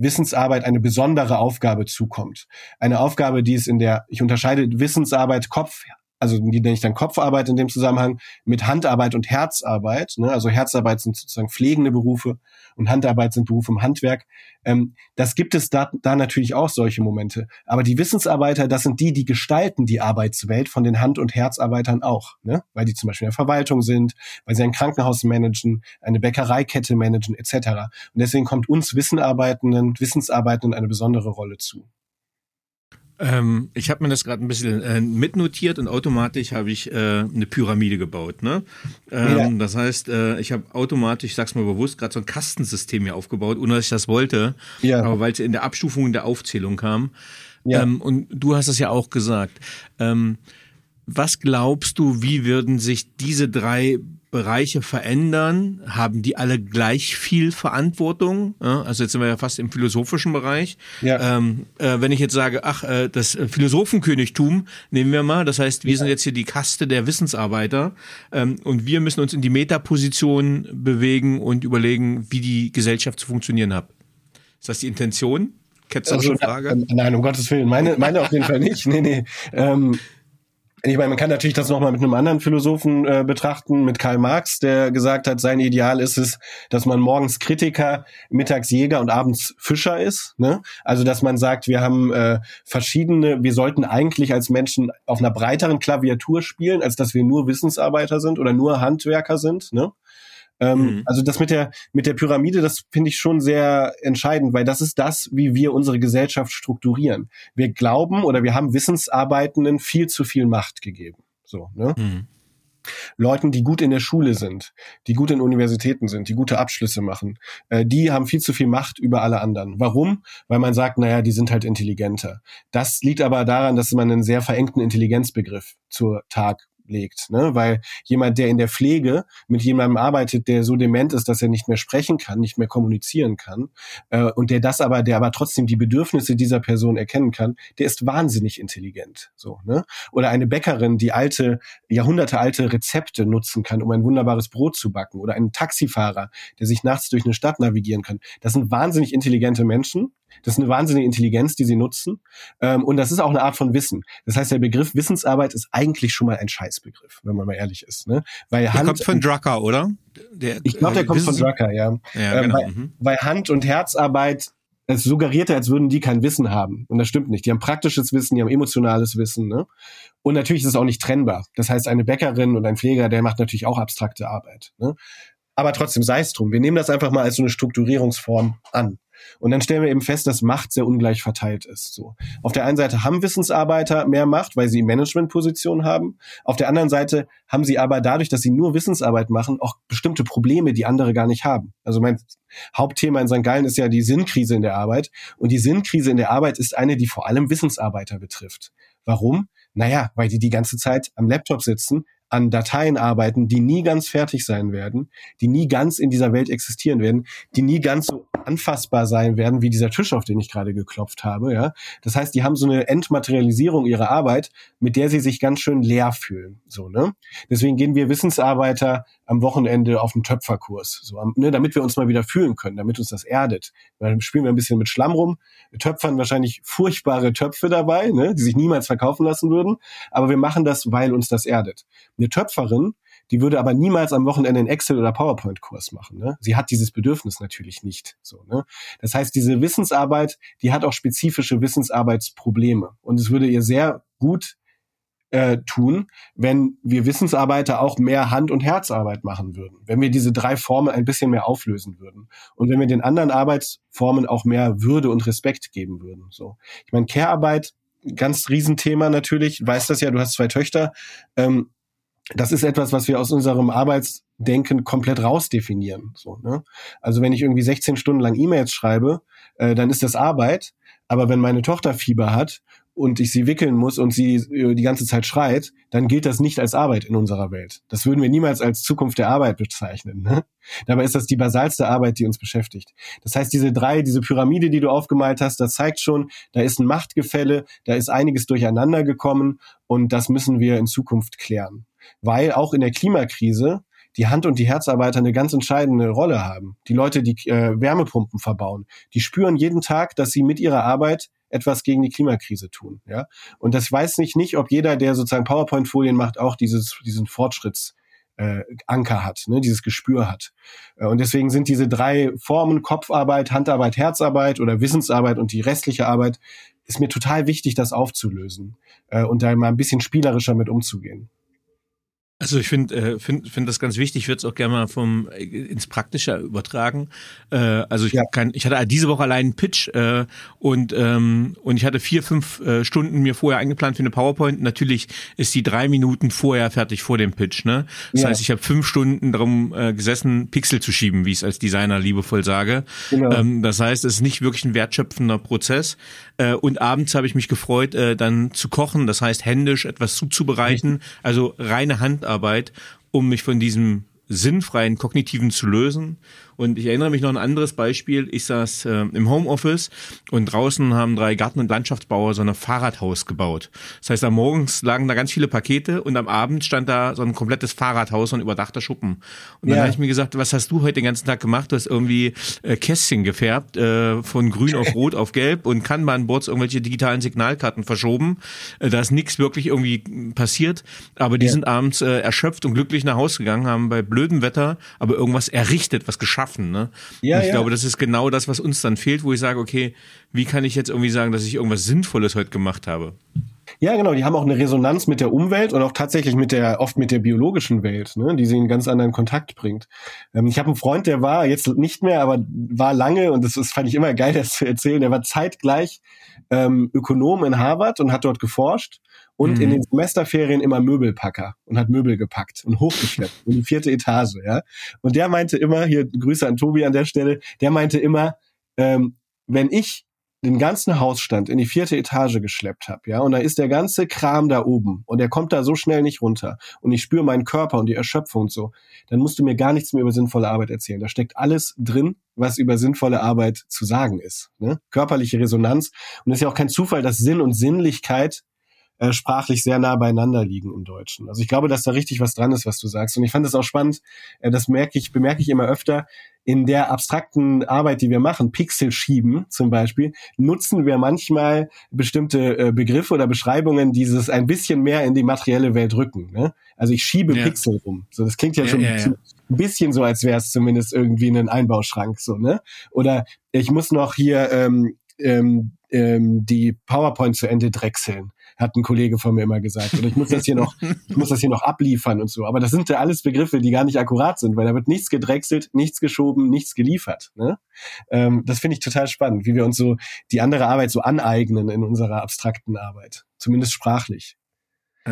Wissensarbeit eine besondere Aufgabe zukommt. Eine Aufgabe, die es in der, ich unterscheide Wissensarbeit Kopf, also die nenne ich dann Kopfarbeit in dem Zusammenhang, mit Handarbeit und Herzarbeit. Ne? Also Herzarbeit sind sozusagen pflegende Berufe und Handarbeit sind Berufe im Handwerk. Ähm, das gibt es da, da natürlich auch solche Momente. Aber die Wissensarbeiter, das sind die, die gestalten die Arbeitswelt von den Hand- und Herzarbeitern auch. Ne? Weil die zum Beispiel in der Verwaltung sind, weil sie ein Krankenhaus managen, eine Bäckereikette managen etc. Und deswegen kommt uns Wissenarbeitenden, Wissensarbeitenden eine besondere Rolle zu. Ähm, ich habe mir das gerade ein bisschen äh, mitnotiert und automatisch habe ich äh, eine Pyramide gebaut. Ne? Ähm, ja. Das heißt, äh, ich habe automatisch, ich sag's mal bewusst, gerade so ein Kastensystem hier aufgebaut, ohne dass ich das wollte, ja. aber weil es in der Abstufung in der Aufzählung kam. Ja. Ähm, und du hast es ja auch gesagt. Ähm, was glaubst du, wie würden sich diese drei Bereiche verändern? Haben die alle gleich viel Verantwortung? also jetzt sind wir ja fast im philosophischen Bereich. Ja. Ähm, äh, wenn ich jetzt sage, ach, äh, das Philosophenkönigtum nehmen wir mal, das heißt, wir ja. sind jetzt hier die Kaste der Wissensarbeiter ähm, und wir müssen uns in die Metaposition bewegen und überlegen, wie die Gesellschaft zu funktionieren hat. Ist das die Intention? Du also, Frage? Nein, um Gottes Willen. Meine, meine auf jeden Fall nicht. Nee, nee. Ähm, ich meine, man kann natürlich das nochmal mit einem anderen Philosophen äh, betrachten, mit Karl Marx, der gesagt hat, sein Ideal ist es, dass man morgens Kritiker, mittags Jäger und abends Fischer ist. Ne? Also dass man sagt, wir haben äh, verschiedene, wir sollten eigentlich als Menschen auf einer breiteren Klaviatur spielen, als dass wir nur Wissensarbeiter sind oder nur Handwerker sind. Ne? Ähm, mhm. Also das mit der mit der Pyramide, das finde ich schon sehr entscheidend, weil das ist das, wie wir unsere Gesellschaft strukturieren. Wir glauben oder wir haben Wissensarbeitenden viel zu viel Macht gegeben. So, ne? Mhm. Leuten, die gut in der Schule sind, die gut in Universitäten sind, die gute Abschlüsse machen, äh, die haben viel zu viel Macht über alle anderen. Warum? Weil man sagt, naja, die sind halt intelligenter. Das liegt aber daran, dass man einen sehr verengten Intelligenzbegriff zur Tag legt, ne? Weil jemand, der in der Pflege mit jemandem arbeitet, der so dement ist, dass er nicht mehr sprechen kann, nicht mehr kommunizieren kann, äh, und der das aber, der aber trotzdem die Bedürfnisse dieser Person erkennen kann, der ist wahnsinnig intelligent, so, ne? Oder eine Bäckerin, die alte, jahrhundertealte Rezepte nutzen kann, um ein wunderbares Brot zu backen, oder ein Taxifahrer, der sich nachts durch eine Stadt navigieren kann. Das sind wahnsinnig intelligente Menschen, das ist eine wahnsinnige Intelligenz, die sie nutzen. Ähm, und das ist auch eine Art von Wissen. Das heißt, der Begriff Wissensarbeit ist eigentlich schon mal ein Scheißbegriff, wenn man mal ehrlich ist. Ne? Weil der Hand, kommt von Drucker, oder? Der, ich glaube, der äh, kommt von Drucker, ja. ja ähm, genau. weil, mhm. weil Hand- und Herzarbeit es suggerierte, als würden die kein Wissen haben. Und das stimmt nicht. Die haben praktisches Wissen, die haben emotionales Wissen. Ne? Und natürlich ist es auch nicht trennbar. Das heißt, eine Bäckerin und ein Pfleger, der macht natürlich auch abstrakte Arbeit. Ne? Aber trotzdem sei es drum. Wir nehmen das einfach mal als so eine Strukturierungsform an. Und dann stellen wir eben fest, dass Macht sehr ungleich verteilt ist. So. Auf der einen Seite haben Wissensarbeiter mehr Macht, weil sie Managementpositionen haben. Auf der anderen Seite haben sie aber dadurch, dass sie nur Wissensarbeit machen, auch bestimmte Probleme, die andere gar nicht haben. Also mein Hauptthema in St. Gallen ist ja die Sinnkrise in der Arbeit. Und die Sinnkrise in der Arbeit ist eine, die vor allem Wissensarbeiter betrifft. Warum? Naja, weil die die ganze Zeit am Laptop sitzen, an Dateien arbeiten, die nie ganz fertig sein werden, die nie ganz in dieser Welt existieren werden, die nie ganz so anfassbar sein werden wie dieser Tisch, auf den ich gerade geklopft habe. Ja, das heißt, die haben so eine Entmaterialisierung ihrer Arbeit, mit der sie sich ganz schön leer fühlen. So ne. Deswegen gehen wir Wissensarbeiter am Wochenende auf einen Töpferkurs, so, ne, damit wir uns mal wieder fühlen können, damit uns das erdet. Dann spielen wir ein bisschen mit Schlamm rum, töpfern wahrscheinlich furchtbare Töpfe dabei, ne, die sich niemals verkaufen lassen würden, aber wir machen das, weil uns das erdet. Eine Töpferin, die würde aber niemals am Wochenende einen Excel- oder PowerPoint-Kurs machen. Ne? Sie hat dieses Bedürfnis natürlich nicht. So, ne? Das heißt, diese Wissensarbeit, die hat auch spezifische Wissensarbeitsprobleme. Und es würde ihr sehr gut äh, tun, wenn wir Wissensarbeiter auch mehr Hand- und Herzarbeit machen würden, wenn wir diese drei Formen ein bisschen mehr auflösen würden und wenn wir den anderen Arbeitsformen auch mehr Würde und Respekt geben würden. So, ich meine, Care-Arbeit, ganz Riesenthema natürlich, weißt das ja, du hast zwei Töchter. Ähm, das ist etwas, was wir aus unserem Arbeitsdenken komplett rausdefinieren. So, ne? Also wenn ich irgendwie 16 Stunden lang E-Mails schreibe, äh, dann ist das Arbeit. Aber wenn meine Tochter Fieber hat und ich sie wickeln muss und sie äh, die ganze Zeit schreit, dann gilt das nicht als Arbeit in unserer Welt. Das würden wir niemals als Zukunft der Arbeit bezeichnen. Ne? Dabei ist das die basalste Arbeit, die uns beschäftigt. Das heißt, diese drei, diese Pyramide, die du aufgemalt hast, das zeigt schon, da ist ein Machtgefälle, da ist einiges durcheinander gekommen und das müssen wir in Zukunft klären. Weil auch in der Klimakrise die Hand- und die Herzarbeiter eine ganz entscheidende Rolle haben. Die Leute, die äh, Wärmepumpen verbauen, die spüren jeden Tag, dass sie mit ihrer Arbeit etwas gegen die Klimakrise tun. Ja? Und das weiß nicht nicht, ob jeder, der sozusagen PowerPoint-Folien macht, auch dieses, diesen Fortschritts äh, Anker hat, ne, dieses Gespür hat. Äh, und deswegen sind diese drei Formen, Kopfarbeit, Handarbeit, Herzarbeit oder Wissensarbeit und die restliche Arbeit, ist mir total wichtig, das aufzulösen äh, und da mal ein bisschen spielerischer mit umzugehen. Also ich finde äh, finde find das ganz wichtig. Ich würde es auch gerne mal vom äh, ins Praktische übertragen. Äh, also ich ja. kann, ich hatte diese Woche allein einen Pitch äh, und ähm, und ich hatte vier fünf äh, Stunden mir vorher eingeplant für eine PowerPoint. Natürlich ist die drei Minuten vorher fertig vor dem Pitch. Ne, das ja. heißt, ich habe fünf Stunden darum äh, gesessen, Pixel zu schieben, wie ich es als Designer liebevoll sage. Genau. Ähm, das heißt, es ist nicht wirklich ein wertschöpfender Prozess. Äh, und abends habe ich mich gefreut, äh, dann zu kochen. Das heißt, händisch etwas zuzubereiten. Also reine Handarbeit Handarbeit, um mich von diesem sinnfreien kognitiven zu lösen. Und ich erinnere mich noch an ein anderes Beispiel. Ich saß äh, im Homeoffice und draußen haben drei Garten- und Landschaftsbauer so ein Fahrradhaus gebaut. Das heißt, am morgens lagen da ganz viele Pakete und am Abend stand da so ein komplettes Fahrradhaus und überdachter Schuppen. Und dann ja. habe ich mir gesagt, was hast du heute den ganzen Tag gemacht? Du hast irgendwie äh, Kästchen gefärbt, äh, von grün auf rot auf gelb und Kanban-Boards irgendwelche digitalen Signalkarten verschoben. Äh, da ist nichts wirklich irgendwie passiert, aber die ja. sind abends äh, erschöpft und glücklich nach Hause gegangen, haben bei blödem Wetter aber irgendwas errichtet, was geschaffen schaffen. Ne? Ja, und ich ja. glaube, das ist genau das, was uns dann fehlt, wo ich sage, okay, wie kann ich jetzt irgendwie sagen, dass ich irgendwas Sinnvolles heute gemacht habe? Ja, genau. Die haben auch eine Resonanz mit der Umwelt und auch tatsächlich mit der, oft mit der biologischen Welt, ne, die sie in ganz anderen Kontakt bringt. Ähm, ich habe einen Freund, der war jetzt nicht mehr, aber war lange und das ist, fand ich immer geil, das zu erzählen. Der war zeitgleich ähm, Ökonom in Harvard und hat dort geforscht und mhm. in den Semesterferien immer Möbelpacker und hat Möbel gepackt und hochgeschleppt in die vierte Etage, ja. Und der meinte immer, hier Grüße an Tobi an der Stelle, der meinte immer, ähm, wenn ich den ganzen Hausstand in die vierte Etage geschleppt habe, ja, und da ist der ganze Kram da oben und der kommt da so schnell nicht runter und ich spüre meinen Körper und die Erschöpfung und so, dann musst du mir gar nichts mehr über sinnvolle Arbeit erzählen. Da steckt alles drin, was über sinnvolle Arbeit zu sagen ist. Ne? Körperliche Resonanz und es ist ja auch kein Zufall, dass Sinn und Sinnlichkeit äh, sprachlich sehr nah beieinander liegen im Deutschen. Also ich glaube, dass da richtig was dran ist, was du sagst. Und ich fand es auch spannend, äh, das merke ich, bemerke ich immer öfter, in der abstrakten Arbeit, die wir machen, Pixel schieben zum Beispiel, nutzen wir manchmal bestimmte äh, Begriffe oder Beschreibungen, die es ein bisschen mehr in die materielle Welt rücken. Ne? Also ich schiebe ja. Pixel rum. So, das klingt ja, ja schon ja, ein bisschen so, als wäre es zumindest irgendwie ein Einbauschrank. So, ne? Oder ich muss noch hier ähm, ähm, ähm, die PowerPoint zu Ende drechseln hat ein Kollege von mir immer gesagt. Oder ich muss das hier noch, (laughs) ich muss das hier noch abliefern und so. Aber das sind ja alles Begriffe, die gar nicht akkurat sind, weil da wird nichts gedrechselt, nichts geschoben, nichts geliefert. Ne? Ähm, das finde ich total spannend, wie wir uns so die andere Arbeit so aneignen in unserer abstrakten Arbeit. Zumindest sprachlich.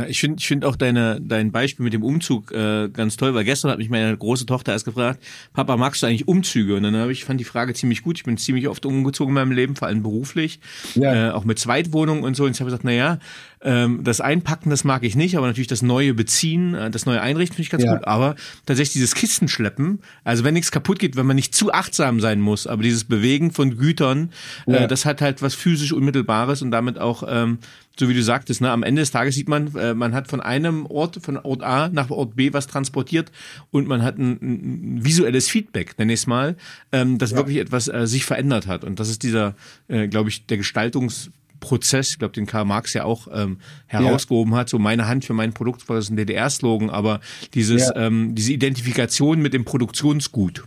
Ich finde ich finde auch deine, dein Beispiel mit dem Umzug äh, ganz toll, weil gestern hat mich meine große Tochter erst gefragt, Papa, magst du eigentlich Umzüge? Und dann habe ich fand die Frage ziemlich gut. Ich bin ziemlich oft umgezogen in meinem Leben, vor allem beruflich, ja. äh, auch mit Zweitwohnungen und so. Und ich habe gesagt, na ja, ähm, das Einpacken, das mag ich nicht, aber natürlich das neue Beziehen, äh, das neue Einrichten finde ich ganz ja. gut. Aber tatsächlich dieses Kistenschleppen, also wenn nichts kaputt geht, wenn man nicht zu achtsam sein muss, aber dieses Bewegen von Gütern, äh, ja. äh, das hat halt was physisch Unmittelbares und damit auch, ähm, so wie du sagtest, ne, am Ende des Tages sieht man, äh, man hat von einem Ort, von Ort A nach Ort B was transportiert und man hat ein, ein visuelles Feedback, nenne ich es mal, ähm, dass ja. wirklich etwas äh, sich verändert hat. Und das ist dieser, äh, glaube ich, der Gestaltungs Prozess, ich glaube, den Karl Marx ja auch ähm, herausgehoben ja. hat, so meine Hand für mein Produkt war das ein DDR-Slogan, aber dieses, ja. ähm, diese Identifikation mit dem Produktionsgut.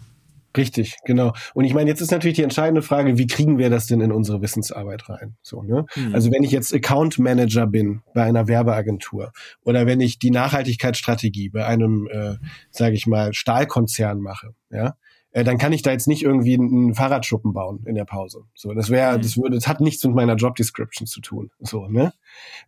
Richtig, genau. Und ich meine, jetzt ist natürlich die entscheidende Frage, wie kriegen wir das denn in unsere Wissensarbeit rein? So, ne? Mhm. Also wenn ich jetzt Account Manager bin bei einer Werbeagentur oder wenn ich die Nachhaltigkeitsstrategie bei einem, äh, sage ich mal, Stahlkonzern mache, ja, äh, dann kann ich da jetzt nicht irgendwie einen Fahrradschuppen bauen in der Pause. So, das wäre, mhm. das würde, das hat nichts mit meiner Job Description zu tun. So, ne?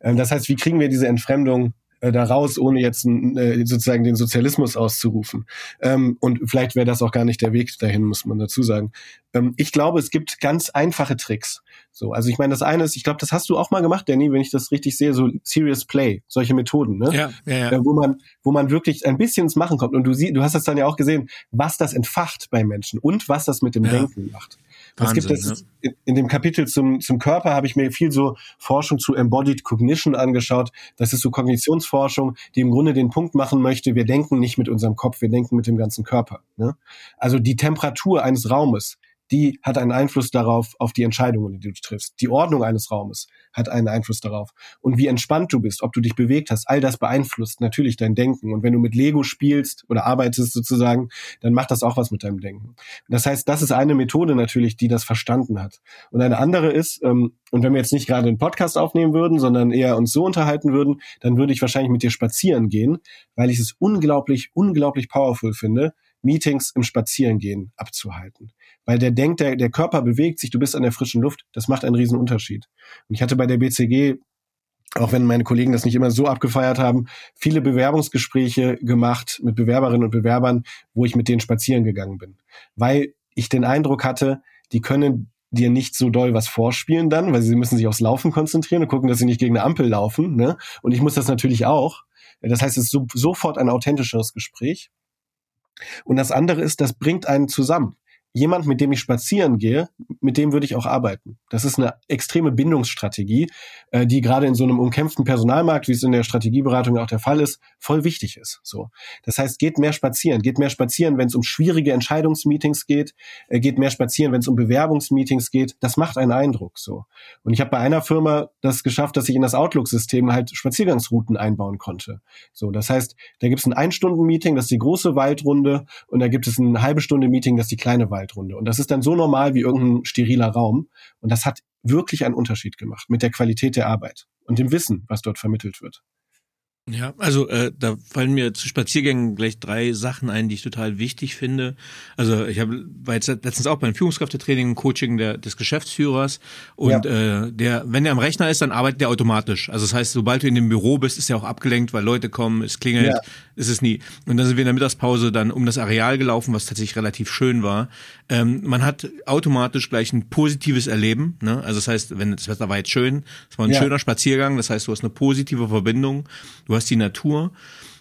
Ähm, das heißt, wie kriegen wir diese Entfremdung äh, da raus, ohne jetzt äh, sozusagen den Sozialismus auszurufen. Ähm, und vielleicht wäre das auch gar nicht der Weg dahin, muss man dazu sagen. Ähm, ich glaube, es gibt ganz einfache Tricks. So, also ich meine, das eine ist, ich glaube, das hast du auch mal gemacht, Danny, wenn ich das richtig sehe, so Serious Play, solche Methoden, ne? Ja, ja, ja. Äh, wo man, wo man wirklich ein bisschen ins Machen kommt. Und du siehst, du hast das dann ja auch gesehen, was das entfacht bei Menschen und was das mit dem ja. Denken macht. Wahnsinn, es gibt das ne? in, dem Kapitel zum, zum Körper habe ich mir viel so Forschung zu Embodied Cognition angeschaut. Das ist so Kognitionsforschung, die im Grunde den Punkt machen möchte, wir denken nicht mit unserem Kopf, wir denken mit dem ganzen Körper. Ne? Also die Temperatur eines Raumes, die hat einen Einfluss darauf, auf die Entscheidungen, die du triffst. Die Ordnung eines Raumes hat einen Einfluss darauf. Und wie entspannt du bist, ob du dich bewegt hast, all das beeinflusst natürlich dein Denken. Und wenn du mit Lego spielst oder arbeitest sozusagen, dann macht das auch was mit deinem Denken. Das heißt, das ist eine Methode natürlich, die das verstanden hat. Und eine andere ist, ähm, und wenn wir jetzt nicht gerade einen Podcast aufnehmen würden, sondern eher uns so unterhalten würden, dann würde ich wahrscheinlich mit dir spazieren gehen, weil ich es unglaublich, unglaublich powerful finde, Meetings im Spazierengehen abzuhalten. Weil der denkt, der, der Körper bewegt sich, du bist an der frischen Luft, das macht einen riesen Unterschied. Und ich hatte bei der BCG auch wenn meine Kollegen das nicht immer so abgefeiert haben, viele Bewerbungsgespräche gemacht mit Bewerberinnen und Bewerbern, wo ich mit denen spazieren gegangen bin. Weil ich den Eindruck hatte, die können dir nicht so doll was vorspielen dann, weil sie müssen sich aufs Laufen konzentrieren und gucken, dass sie nicht gegen eine Ampel laufen. Ne? Und ich muss das natürlich auch. Das heißt, es ist so, sofort ein authentischeres Gespräch. Und das andere ist, das bringt einen zusammen jemand, mit dem ich spazieren gehe, mit dem würde ich auch arbeiten. Das ist eine extreme Bindungsstrategie, äh, die gerade in so einem umkämpften Personalmarkt, wie es in der Strategieberatung auch der Fall ist, voll wichtig ist. So, das heißt, geht mehr spazieren, geht mehr spazieren, wenn es um schwierige Entscheidungsmeetings geht, äh, geht mehr spazieren, wenn es um Bewerbungsmeetings geht. Das macht einen Eindruck. So, und ich habe bei einer Firma das geschafft, dass ich in das Outlook-System halt Spaziergangsrouten einbauen konnte. So, das heißt, da gibt es ein Ein-Stunden-Meeting, das ist die große Waldrunde, und da gibt es ein halbe Stunde Meeting, das ist die kleine Waldrunde. Zeitrunde. Und das ist dann so normal wie irgendein steriler Raum. Und das hat wirklich einen Unterschied gemacht mit der Qualität der Arbeit und dem Wissen, was dort vermittelt wird. Ja, also äh, da fallen mir zu Spaziergängen gleich drei Sachen ein, die ich total wichtig finde. Also ich habe war jetzt letztens auch beim Führungskräftetraining Coaching der, des Geschäftsführers und ja. äh, der, wenn er am Rechner ist, dann arbeitet der automatisch. Also das heißt, sobald du in dem Büro bist, ist er auch abgelenkt, weil Leute kommen, es klingelt, ja. ist es nie. Und dann sind wir in der Mittagspause dann um das Areal gelaufen, was tatsächlich relativ schön war. Ähm, man hat automatisch gleich ein positives Erleben. Ne? Also das heißt, wenn das Wetter war jetzt schön, es war ein ja. schöner Spaziergang, das heißt, du hast eine positive Verbindung. Du hast die Natur.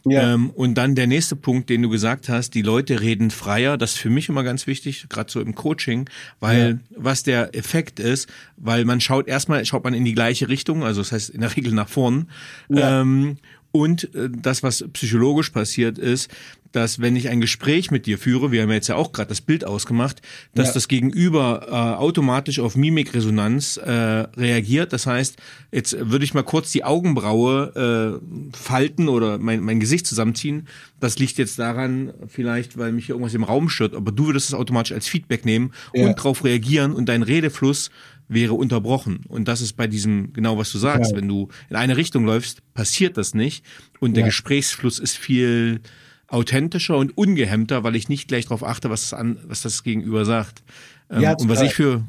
Ja. Ähm, und dann der nächste Punkt, den du gesagt hast, die Leute reden freier. Das ist für mich immer ganz wichtig, gerade so im Coaching, weil ja. was der Effekt ist, weil man schaut erstmal, schaut man in die gleiche Richtung, also das heißt in der Regel nach vorn. Ja. Ähm, und äh, das, was psychologisch passiert ist, dass wenn ich ein Gespräch mit dir führe, wir haben jetzt ja auch gerade das Bild ausgemacht, dass ja. das Gegenüber äh, automatisch auf Mimikresonanz äh, reagiert. Das heißt, jetzt würde ich mal kurz die Augenbraue äh, falten oder mein, mein Gesicht zusammenziehen. Das liegt jetzt daran, vielleicht, weil mich hier irgendwas im Raum stört, aber du würdest es automatisch als Feedback nehmen ja. und darauf reagieren und dein Redefluss wäre unterbrochen. Und das ist bei diesem, genau was du sagst, ja. wenn du in eine Richtung läufst, passiert das nicht. Und der ja. Gesprächsfluss ist viel authentischer und ungehemmter, weil ich nicht gleich darauf achte, was das, an, was das Gegenüber sagt. Ähm, ja, und was ich für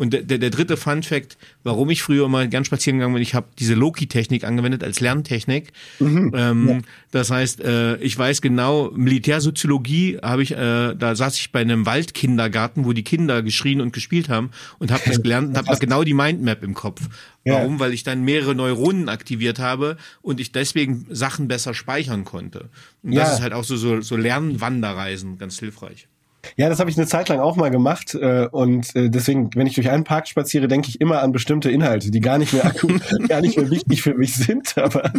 und der, der dritte Fun Fact, warum ich früher mal gern spazieren gegangen bin, ich habe diese Loki-Technik angewendet als Lerntechnik. Mhm, ähm, ja. Das heißt, äh, ich weiß genau, Militärsoziologie habe ich, äh, da saß ich bei einem Waldkindergarten, wo die Kinder geschrien und gespielt haben und habe das gelernt und habe genau die Mindmap im Kopf. Warum? Ja. Weil ich dann mehrere Neuronen aktiviert habe und ich deswegen Sachen besser speichern konnte. Und das ist halt auch so, so, so Lernwanderreisen ganz hilfreich. Ja, das habe ich eine Zeit lang auch mal gemacht äh, und äh, deswegen, wenn ich durch einen Park spaziere, denke ich immer an bestimmte Inhalte, die gar nicht mehr akku (laughs) gar nicht mehr wichtig für mich sind. Aber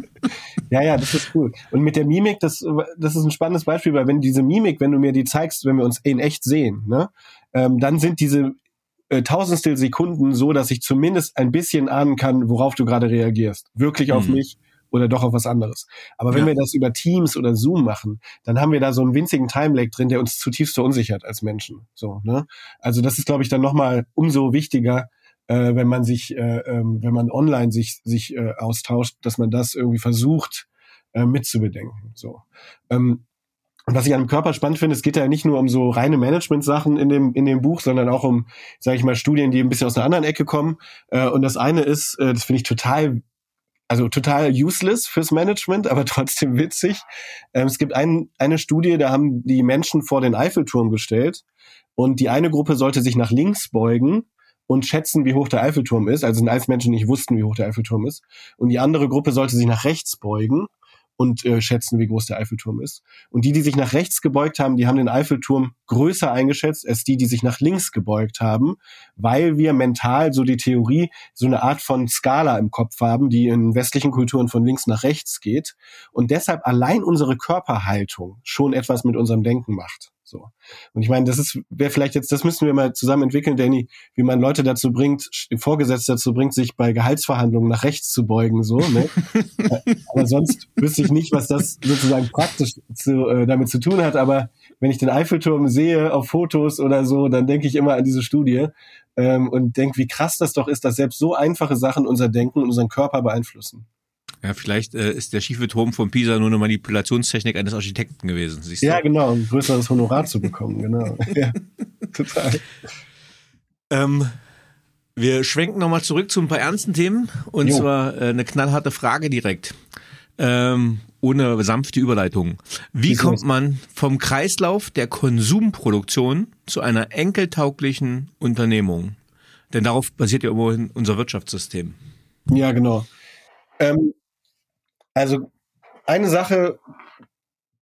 ja, ja, das ist cool. Und mit der Mimik, das, das ist ein spannendes Beispiel, weil wenn diese Mimik, wenn du mir die zeigst, wenn wir uns in echt sehen, ne, ähm, dann sind diese äh, tausendstel Sekunden so, dass ich zumindest ein bisschen ahnen kann, worauf du gerade reagierst. Wirklich auf mhm. mich oder doch auf was anderes. Aber wenn ja. wir das über Teams oder Zoom machen, dann haben wir da so einen winzigen Timelag drin, der uns zutiefst verunsichert als Menschen. So, ne? Also das ist, glaube ich, dann nochmal umso wichtiger, äh, wenn man sich, äh, äh, wenn man online sich sich äh, austauscht, dass man das irgendwie versucht äh, mitzubedenken. So. Ähm, und was ich an dem Körper spannend finde, es geht ja nicht nur um so reine Management-Sachen in dem, in dem Buch, sondern auch um, sage ich mal, Studien, die ein bisschen aus einer anderen Ecke kommen. Äh, und das eine ist, äh, das finde ich total also total useless fürs Management, aber (laughs) trotzdem witzig. Ähm, es gibt ein, eine Studie, da haben die Menschen vor den Eiffelturm gestellt und die eine Gruppe sollte sich nach links beugen und schätzen, wie hoch der Eiffelturm ist. Also sind alles Menschen nicht wussten, wie hoch der Eiffelturm ist. Und die andere Gruppe sollte sich nach rechts beugen und äh, schätzen, wie groß der Eiffelturm ist. Und die, die sich nach rechts gebeugt haben, die haben den Eiffelturm größer eingeschätzt als die, die sich nach links gebeugt haben, weil wir mental so die Theorie, so eine Art von Skala im Kopf haben, die in westlichen Kulturen von links nach rechts geht und deshalb allein unsere Körperhaltung schon etwas mit unserem Denken macht. So. Und ich meine, das ist, wäre vielleicht jetzt, das müssen wir mal zusammen entwickeln, Danny, wie man Leute dazu bringt, Vorgesetzte dazu bringt, sich bei Gehaltsverhandlungen nach rechts zu beugen, so, ne? (laughs) aber sonst wüsste ich nicht, was das sozusagen praktisch zu, äh, damit zu tun hat. Aber wenn ich den Eiffelturm sehe auf Fotos oder so, dann denke ich immer an diese Studie ähm, und denke, wie krass das doch ist, dass selbst so einfache Sachen unser Denken und unseren Körper beeinflussen. Ja, vielleicht äh, ist der schiefe Turm von Pisa nur eine Manipulationstechnik eines Architekten gewesen. Siehst du? Ja, genau, ein größeres Honorar zu bekommen, genau. (laughs) ja, total. Ähm, wir schwenken nochmal zurück zu ein paar ernsten Themen und jo. zwar äh, eine knallharte Frage direkt. Ähm, ohne sanfte Überleitung. Wie kommt man vom Kreislauf der Konsumproduktion zu einer enkeltauglichen Unternehmung? Denn darauf basiert ja immerhin unser Wirtschaftssystem. Ja, genau. Ähm, also eine Sache,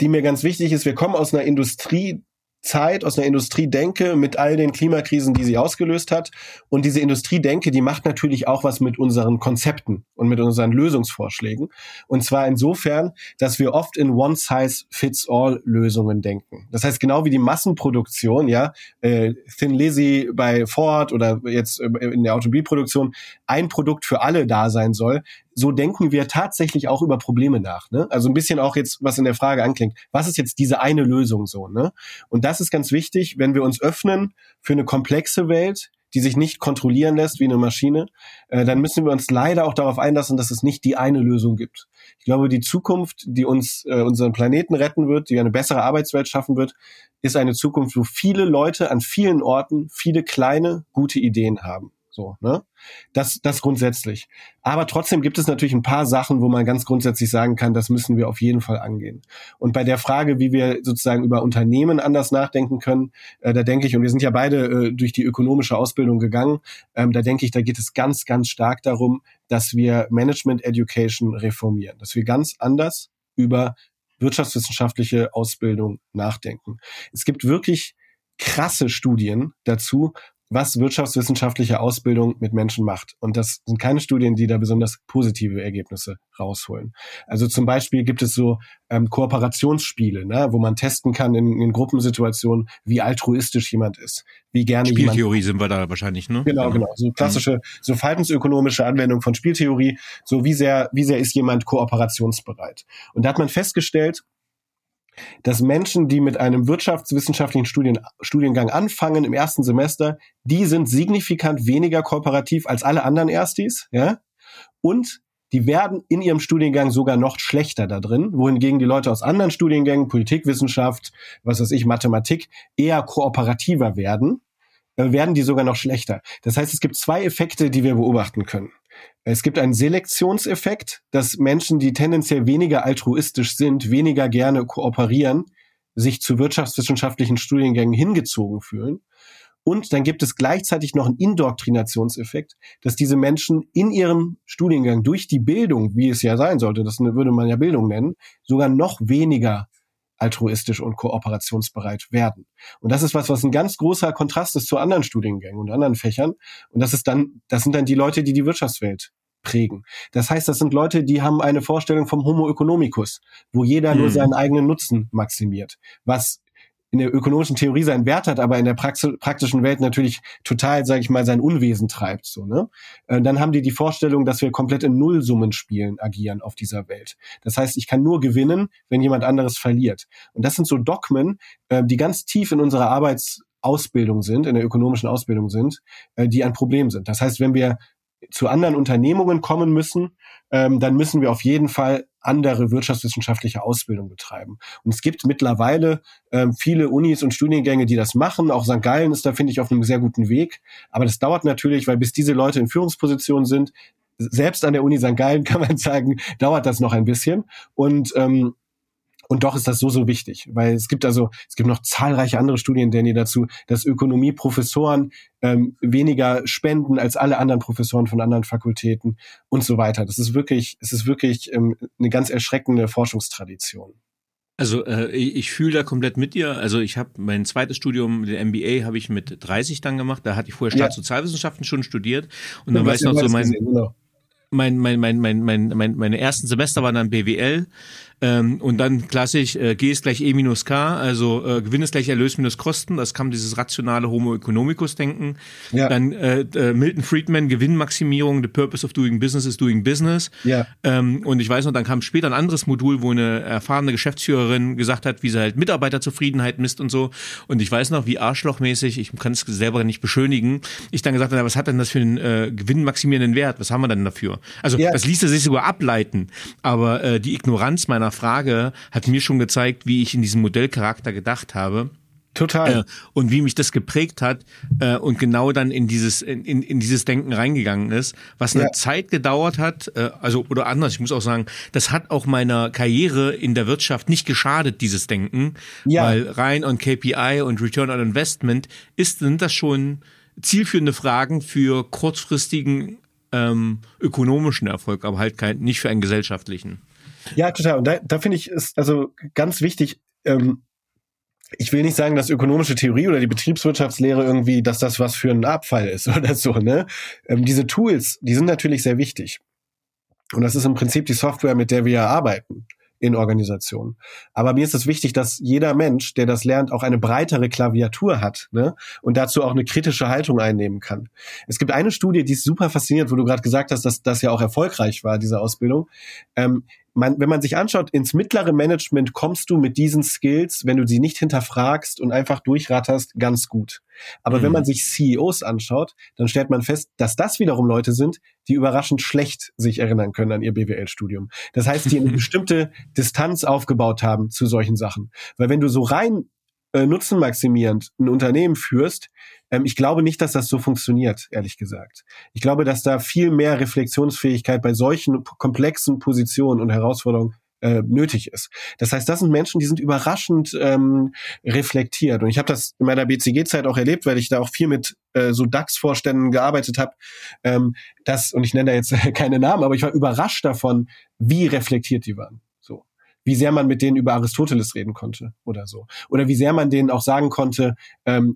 die mir ganz wichtig ist. Wir kommen aus einer Industrie, Zeit aus einer Industriedenke mit all den Klimakrisen, die sie ausgelöst hat. Und diese Industriedenke, die macht natürlich auch was mit unseren Konzepten und mit unseren Lösungsvorschlägen. Und zwar insofern, dass wir oft in One-Size-Fits-All-Lösungen denken. Das heißt, genau wie die Massenproduktion, ja, äh, Thin Lizzy bei Ford oder jetzt äh, in der Automobilproduktion ein Produkt für alle da sein soll, so denken wir tatsächlich auch über Probleme nach. Ne? Also ein bisschen auch jetzt, was in der Frage anklingt. Was ist jetzt diese eine Lösung so? Ne? Und das ist ganz wichtig, wenn wir uns öffnen für eine komplexe Welt, die sich nicht kontrollieren lässt wie eine Maschine, äh, dann müssen wir uns leider auch darauf einlassen, dass es nicht die eine Lösung gibt. Ich glaube, die Zukunft, die uns äh, unseren Planeten retten wird, die eine bessere Arbeitswelt schaffen wird, ist eine Zukunft, wo viele Leute an vielen Orten viele kleine, gute Ideen haben. So, ne? Das, das grundsätzlich. Aber trotzdem gibt es natürlich ein paar Sachen, wo man ganz grundsätzlich sagen kann, das müssen wir auf jeden Fall angehen. Und bei der Frage, wie wir sozusagen über Unternehmen anders nachdenken können, äh, da denke ich, und wir sind ja beide äh, durch die ökonomische Ausbildung gegangen, ähm, da denke ich, da geht es ganz, ganz stark darum, dass wir Management Education reformieren, dass wir ganz anders über wirtschaftswissenschaftliche Ausbildung nachdenken. Es gibt wirklich krasse Studien dazu, was wirtschaftswissenschaftliche Ausbildung mit Menschen macht. Und das sind keine Studien, die da besonders positive Ergebnisse rausholen. Also zum Beispiel gibt es so ähm, Kooperationsspiele, ne, wo man testen kann in, in Gruppensituationen, wie altruistisch jemand ist, wie gerne Spieltheorie jemand, sind wir da wahrscheinlich, ne? Genau, genau. So klassische, so verhaltensökonomische Anwendung von Spieltheorie. So wie sehr, wie sehr ist jemand kooperationsbereit? Und da hat man festgestellt, dass Menschen, die mit einem wirtschaftswissenschaftlichen Studien, Studiengang anfangen im ersten Semester, die sind signifikant weniger kooperativ als alle anderen Erstis, ja, und die werden in ihrem Studiengang sogar noch schlechter da drin, wohingegen die Leute aus anderen Studiengängen, Politikwissenschaft, was weiß ich, Mathematik, eher kooperativer werden, äh, werden die sogar noch schlechter. Das heißt, es gibt zwei Effekte, die wir beobachten können. Es gibt einen Selektionseffekt, dass Menschen, die tendenziell weniger altruistisch sind, weniger gerne kooperieren, sich zu wirtschaftswissenschaftlichen Studiengängen hingezogen fühlen. Und dann gibt es gleichzeitig noch einen Indoktrinationseffekt, dass diese Menschen in ihrem Studiengang durch die Bildung, wie es ja sein sollte, das würde man ja Bildung nennen, sogar noch weniger altruistisch und kooperationsbereit werden. Und das ist was, was ein ganz großer Kontrast ist zu anderen Studiengängen und anderen Fächern. Und das ist dann, das sind dann die Leute, die die Wirtschaftswelt prägen. Das heißt, das sind Leute, die haben eine Vorstellung vom Homo economicus, wo jeder hm. nur seinen eigenen Nutzen maximiert, was in der ökonomischen Theorie seinen Wert hat, aber in der praktischen Welt natürlich total, sage ich mal, sein Unwesen treibt. So, ne? Äh, dann haben die die Vorstellung, dass wir komplett in Nullsummenspielen agieren auf dieser Welt. Das heißt, ich kann nur gewinnen, wenn jemand anderes verliert. Und das sind so Dogmen, äh, die ganz tief in unserer Arbeitsausbildung sind, in der ökonomischen Ausbildung sind, äh, die ein Problem sind. Das heißt, wenn wir zu anderen Unternehmungen kommen müssen, ähm, dann müssen wir auf jeden Fall andere wirtschaftswissenschaftliche Ausbildung betreiben. Und es gibt mittlerweile ähm, viele Unis und Studiengänge, die das machen. Auch St. Gallen ist da, finde ich, auf einem sehr guten Weg. Aber das dauert natürlich, weil bis diese Leute in Führungspositionen sind, selbst an der Uni St. Gallen (laughs) kann man sagen, dauert das noch ein bisschen. Und ähm, und doch ist das so, so wichtig, weil es gibt also, es gibt noch zahlreiche andere Studien, Danny, dazu, dass Ökonomieprofessoren ähm, weniger spenden als alle anderen Professoren von anderen Fakultäten und so weiter. Das ist wirklich, es ist wirklich ähm, eine ganz erschreckende Forschungstradition. Also äh, ich fühle da komplett mit dir. Also ich habe mein zweites Studium, den MBA, habe ich mit 30 dann gemacht. Da hatte ich vorher Staatssozialwissenschaften schon studiert und dann ja, weiß ich noch so mein, genau. mein, mein, mein, mein, mein, mein, meine ersten Semester waren dann BWL ähm, und dann klassisch, äh, G ist gleich E minus K, also äh, Gewinn ist gleich Erlös minus Kosten. Das kam dieses rationale Homo economicus denken. Ja. Dann äh, äh, Milton Friedman, Gewinnmaximierung, the purpose of doing business is doing business. Ja. Ähm, und ich weiß noch, dann kam später ein anderes Modul, wo eine erfahrene Geschäftsführerin gesagt hat, wie sie halt Mitarbeiterzufriedenheit misst und so. Und ich weiß noch, wie arschlochmäßig, ich kann es selber nicht beschönigen, ich dann gesagt habe, was hat denn das für einen äh, gewinnmaximierenden Wert? Was haben wir denn dafür? Also ja. das ließe sich sogar ableiten, aber äh, die Ignoranz meiner Frage hat mir schon gezeigt, wie ich in diesem Modellcharakter gedacht habe. Total. Äh, und wie mich das geprägt hat äh, und genau dann in dieses in, in dieses Denken reingegangen ist, was eine ja. Zeit gedauert hat, äh, also oder anders, ich muss auch sagen, das hat auch meiner Karriere in der Wirtschaft nicht geschadet, dieses Denken, ja. weil rein on KPI und Return on Investment ist sind das schon zielführende Fragen für kurzfristigen ähm, ökonomischen Erfolg, aber halt kein, nicht für einen gesellschaftlichen. Ja, total. Und da, da finde ich ist also ganz wichtig, ähm, ich will nicht sagen, dass ökonomische Theorie oder die Betriebswirtschaftslehre irgendwie, dass das was für ein Abfall ist (laughs) oder so, ne? Ähm, diese Tools, die sind natürlich sehr wichtig. Und das ist im Prinzip die Software, mit der wir arbeiten in Organisationen. Aber mir ist es wichtig, dass jeder Mensch, der das lernt, auch eine breitere Klaviatur hat ne? und dazu auch eine kritische Haltung einnehmen kann. Es gibt eine Studie, die ist super faszinierend, wo du gerade gesagt hast, dass das ja auch erfolgreich war, diese Ausbildung. Ähm, man, wenn man sich anschaut, ins mittlere Management kommst du mit diesen Skills, wenn du sie nicht hinterfragst und einfach durchratterst, ganz gut. Aber mhm. wenn man sich CEOs anschaut, dann stellt man fest, dass das wiederum Leute sind, die überraschend schlecht sich erinnern können an ihr BWL-Studium. Das heißt, die eine (laughs) bestimmte Distanz aufgebaut haben zu solchen Sachen. Weil wenn du so rein äh, nutzenmaximierend ein Unternehmen führst, ähm, ich glaube nicht, dass das so funktioniert, ehrlich gesagt. Ich glaube, dass da viel mehr Reflexionsfähigkeit bei solchen komplexen Positionen und Herausforderungen äh, nötig ist. Das heißt, das sind Menschen, die sind überraschend ähm, reflektiert. Und ich habe das in meiner BCG-Zeit auch erlebt, weil ich da auch viel mit äh, so DAX-Vorständen gearbeitet habe. Ähm, das, und ich nenne da jetzt (laughs) keine Namen, aber ich war überrascht davon, wie reflektiert die waren wie sehr man mit denen über Aristoteles reden konnte oder so. Oder wie sehr man denen auch sagen konnte, ähm,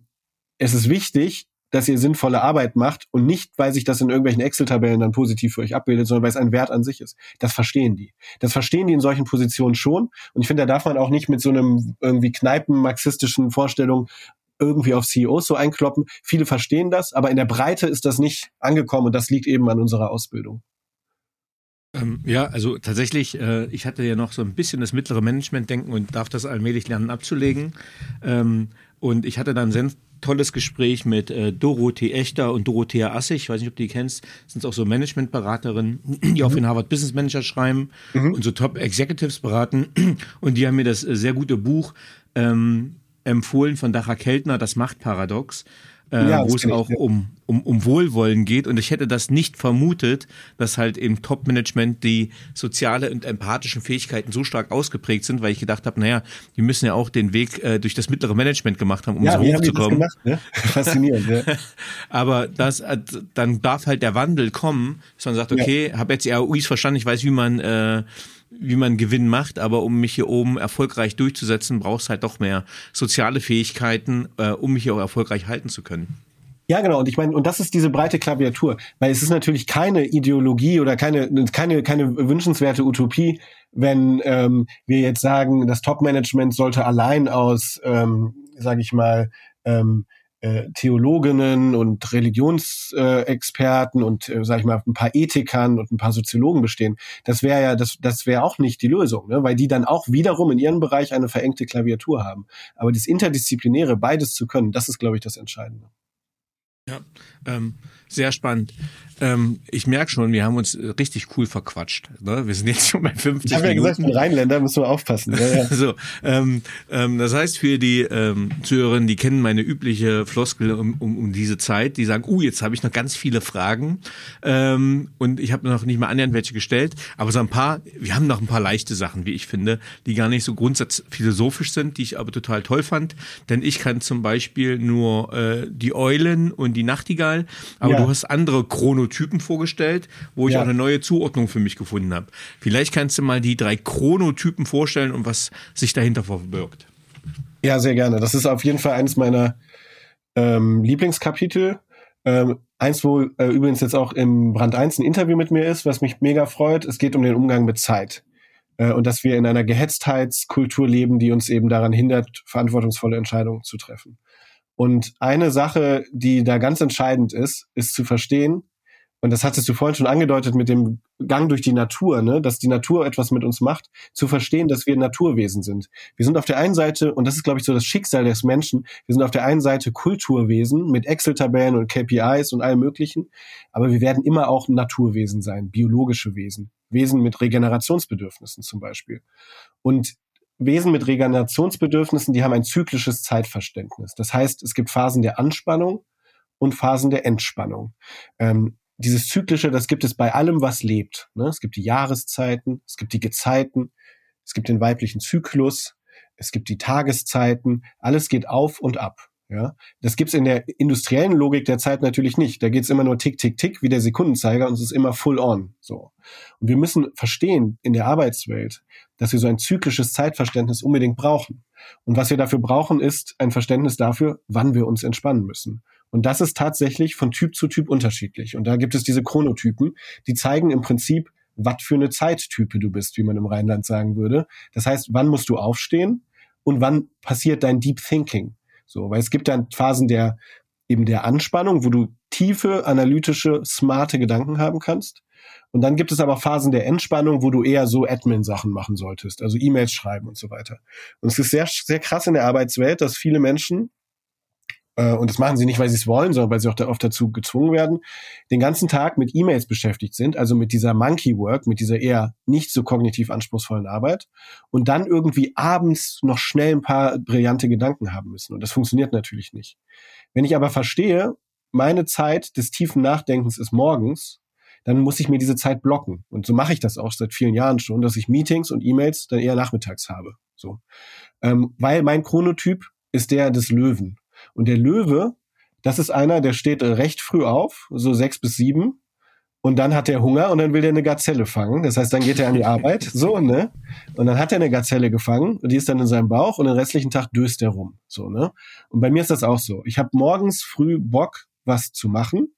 es ist wichtig, dass ihr sinnvolle Arbeit macht und nicht, weil sich das in irgendwelchen Excel-Tabellen dann positiv für euch abbildet, sondern weil es ein Wert an sich ist. Das verstehen die. Das verstehen die in solchen Positionen schon. Und ich finde, da darf man auch nicht mit so einem irgendwie kneipen-marxistischen Vorstellung irgendwie auf CEOs so einkloppen. Viele verstehen das, aber in der Breite ist das nicht angekommen und das liegt eben an unserer Ausbildung. Ähm, ja, also tatsächlich, äh, ich hatte ja noch so ein bisschen das mittlere Management-Denken und darf das allmählich lernen abzulegen. Ähm, und ich hatte dann tolles Gespräch mit äh, Dorothee Echter und Dorothea Assig. Ich weiß nicht, ob du die kennst. Das sind auch so Managementberaterinnen, die mhm. auch für den Harvard Business Manager schreiben mhm. und so Top Executives beraten. Und die haben mir das äh, sehr gute Buch ähm, empfohlen von Dacha Keltner, das Machtparadox äh, ja, wo es auch ich, um, um, um Wohlwollen geht. Und ich hätte das nicht vermutet, dass halt im Top-Management die soziale und empathischen Fähigkeiten so stark ausgeprägt sind, weil ich gedacht habe, naja, die müssen ja auch den Weg äh, durch das mittlere Management gemacht haben, um ja, so hochzukommen. Gemacht, ne? (laughs) Faszinierend, ja. Aber das, äh, dann darf halt der Wandel kommen, dass man sagt, okay, ja. habe jetzt die ROIs verstanden, ich weiß, wie man äh, wie man Gewinn macht, aber um mich hier oben erfolgreich durchzusetzen, brauchst halt doch mehr soziale Fähigkeiten, äh, um mich hier auch erfolgreich halten zu können. Ja, genau. Und ich meine, und das ist diese breite Klaviatur, weil es ist natürlich keine Ideologie oder keine keine keine wünschenswerte Utopie, wenn ähm, wir jetzt sagen, das Top-Management sollte allein aus, ähm, sage ich mal, ähm, äh, Theologinnen und Religionsexperten äh, und, äh, sag ich mal, ein paar Ethikern und ein paar Soziologen bestehen. Das wäre ja, das, das wäre auch nicht die Lösung, ne? weil die dann auch wiederum in ihrem Bereich eine verengte Klaviatur haben. Aber das Interdisziplinäre, beides zu können, das ist, glaube ich, das Entscheidende. Ja, ähm, sehr spannend. Ähm, ich merke schon, wir haben uns richtig cool verquatscht. Ne? Wir sind jetzt schon bei 50 ich habe ja gesagt, Rheinländer müssen wir aufpassen. Ja, ja. (laughs) so, ähm, ähm, das heißt für die ähm, Zuhörerinnen, die kennen meine übliche Floskel um, um, um diese Zeit, die sagen, uh, jetzt habe ich noch ganz viele Fragen ähm, und ich habe noch nicht mal annähernd welche gestellt, aber so ein paar, wir haben noch ein paar leichte Sachen, wie ich finde, die gar nicht so grundsatzphilosophisch sind, die ich aber total toll fand, denn ich kann zum Beispiel nur äh, die Eulen und die Nachtigall, aber ja. du hast andere Chronotypen vorgestellt, wo ich ja. auch eine neue Zuordnung für mich gefunden habe. Vielleicht kannst du mal die drei Chronotypen vorstellen und was sich dahinter verbirgt. Ja, sehr gerne. Das ist auf jeden Fall eines meiner ähm, Lieblingskapitel. Ähm, eins, wo äh, übrigens jetzt auch im Brand 1 ein Interview mit mir ist, was mich mega freut. Es geht um den Umgang mit Zeit. Äh, und dass wir in einer Gehetztheitskultur leben, die uns eben daran hindert, verantwortungsvolle Entscheidungen zu treffen. Und eine Sache, die da ganz entscheidend ist, ist zu verstehen, und das hattest du vorhin schon angedeutet mit dem Gang durch die Natur, ne, dass die Natur etwas mit uns macht, zu verstehen, dass wir Naturwesen sind. Wir sind auf der einen Seite, und das ist, glaube ich, so das Schicksal des Menschen, wir sind auf der einen Seite Kulturwesen mit Excel-Tabellen und KPIs und allem Möglichen, aber wir werden immer auch Naturwesen sein, biologische Wesen, Wesen mit Regenerationsbedürfnissen zum Beispiel. Und Wesen mit Regenerationsbedürfnissen, die haben ein zyklisches Zeitverständnis. Das heißt, es gibt Phasen der Anspannung und Phasen der Entspannung. Ähm, dieses Zyklische, das gibt es bei allem, was lebt. Ne? Es gibt die Jahreszeiten, es gibt die Gezeiten, es gibt den weiblichen Zyklus, es gibt die Tageszeiten, alles geht auf und ab. Ja, das gibt's in der industriellen Logik der Zeit natürlich nicht. Da geht's immer nur tick, tick, tick wie der Sekundenzeiger und es ist immer full on. So. Und wir müssen verstehen in der Arbeitswelt, dass wir so ein zyklisches Zeitverständnis unbedingt brauchen. Und was wir dafür brauchen, ist ein Verständnis dafür, wann wir uns entspannen müssen. Und das ist tatsächlich von Typ zu Typ unterschiedlich. Und da gibt es diese Chronotypen, die zeigen im Prinzip, was für eine Zeittype du bist, wie man im Rheinland sagen würde. Das heißt, wann musst du aufstehen und wann passiert dein Deep Thinking? So, weil es gibt dann Phasen der eben der Anspannung, wo du tiefe, analytische, smarte Gedanken haben kannst. Und dann gibt es aber Phasen der Entspannung, wo du eher so Admin-Sachen machen solltest, also E-Mails schreiben und so weiter. Und es ist sehr, sehr krass in der Arbeitswelt, dass viele Menschen und das machen sie nicht, weil sie es wollen, sondern weil sie auch da oft dazu gezwungen werden, den ganzen Tag mit E-Mails beschäftigt sind, also mit dieser Monkey Work, mit dieser eher nicht so kognitiv anspruchsvollen Arbeit und dann irgendwie abends noch schnell ein paar brillante Gedanken haben müssen. Und das funktioniert natürlich nicht. Wenn ich aber verstehe, meine Zeit des tiefen Nachdenkens ist morgens, dann muss ich mir diese Zeit blocken. Und so mache ich das auch seit vielen Jahren schon, dass ich Meetings und E-Mails dann eher nachmittags habe. So. Ähm, weil mein Chronotyp ist der des Löwen. Und der Löwe, das ist einer, der steht recht früh auf, so sechs bis sieben. Und dann hat er Hunger und dann will er eine Gazelle fangen. Das heißt, dann geht er an die (laughs) Arbeit, so, ne? Und dann hat er eine Gazelle gefangen und die ist dann in seinem Bauch und den restlichen Tag döst er rum, so, ne? Und bei mir ist das auch so. Ich habe morgens früh Bock, was zu machen,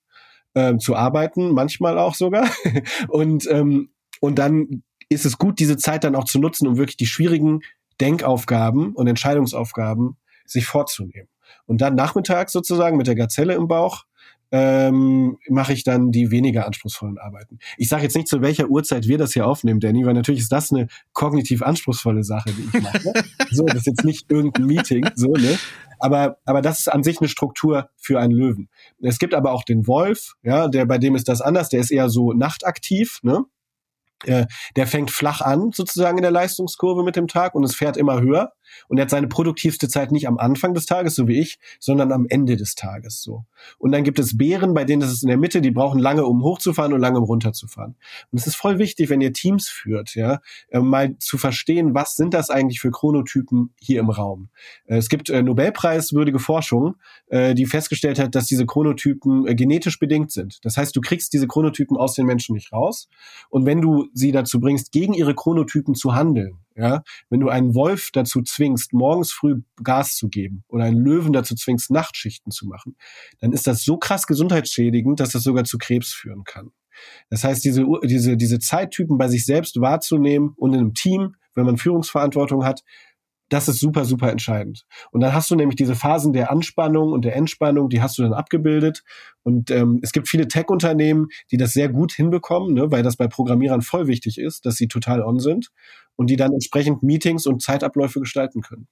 äh, zu arbeiten, manchmal auch sogar. (laughs) und, ähm, und dann ist es gut, diese Zeit dann auch zu nutzen, um wirklich die schwierigen Denkaufgaben und Entscheidungsaufgaben sich vorzunehmen. Und dann nachmittags sozusagen mit der Gazelle im Bauch ähm, mache ich dann die weniger anspruchsvollen Arbeiten. Ich sage jetzt nicht, zu welcher Uhrzeit wir das hier aufnehmen, Danny, weil natürlich ist das eine kognitiv anspruchsvolle Sache, die ich mache. (laughs) so, das ist jetzt nicht irgendein Meeting, so, ne? Aber, aber das ist an sich eine Struktur für einen Löwen. Es gibt aber auch den Wolf, ja, der bei dem ist das anders, der ist eher so nachtaktiv, ne? Äh, der fängt flach an, sozusagen in der Leistungskurve mit dem Tag und es fährt immer höher. Und er hat seine produktivste Zeit nicht am Anfang des Tages, so wie ich, sondern am Ende des Tages so. Und dann gibt es Bären, bei denen ist es in der Mitte, die brauchen lange, um hochzufahren und lange, um runterzufahren. Und es ist voll wichtig, wenn ihr Teams führt, ja, äh, mal zu verstehen, was sind das eigentlich für Chronotypen hier im Raum. Äh, es gibt äh, Nobelpreiswürdige Forschung, die festgestellt hat, dass diese Chronotypen genetisch bedingt sind. Das heißt, du kriegst diese Chronotypen aus den Menschen nicht raus. Und wenn du sie dazu bringst, gegen ihre Chronotypen zu handeln, ja, wenn du einen Wolf dazu zwingst, morgens früh Gas zu geben oder einen Löwen dazu zwingst, Nachtschichten zu machen, dann ist das so krass gesundheitsschädigend, dass das sogar zu Krebs führen kann. Das heißt, diese, diese, diese Zeittypen bei sich selbst wahrzunehmen und in einem Team, wenn man Führungsverantwortung hat, das ist super, super entscheidend. Und dann hast du nämlich diese Phasen der Anspannung und der Entspannung, die hast du dann abgebildet. Und ähm, es gibt viele Tech-Unternehmen, die das sehr gut hinbekommen, ne, weil das bei Programmierern voll wichtig ist, dass sie total on sind und die dann entsprechend Meetings und Zeitabläufe gestalten können.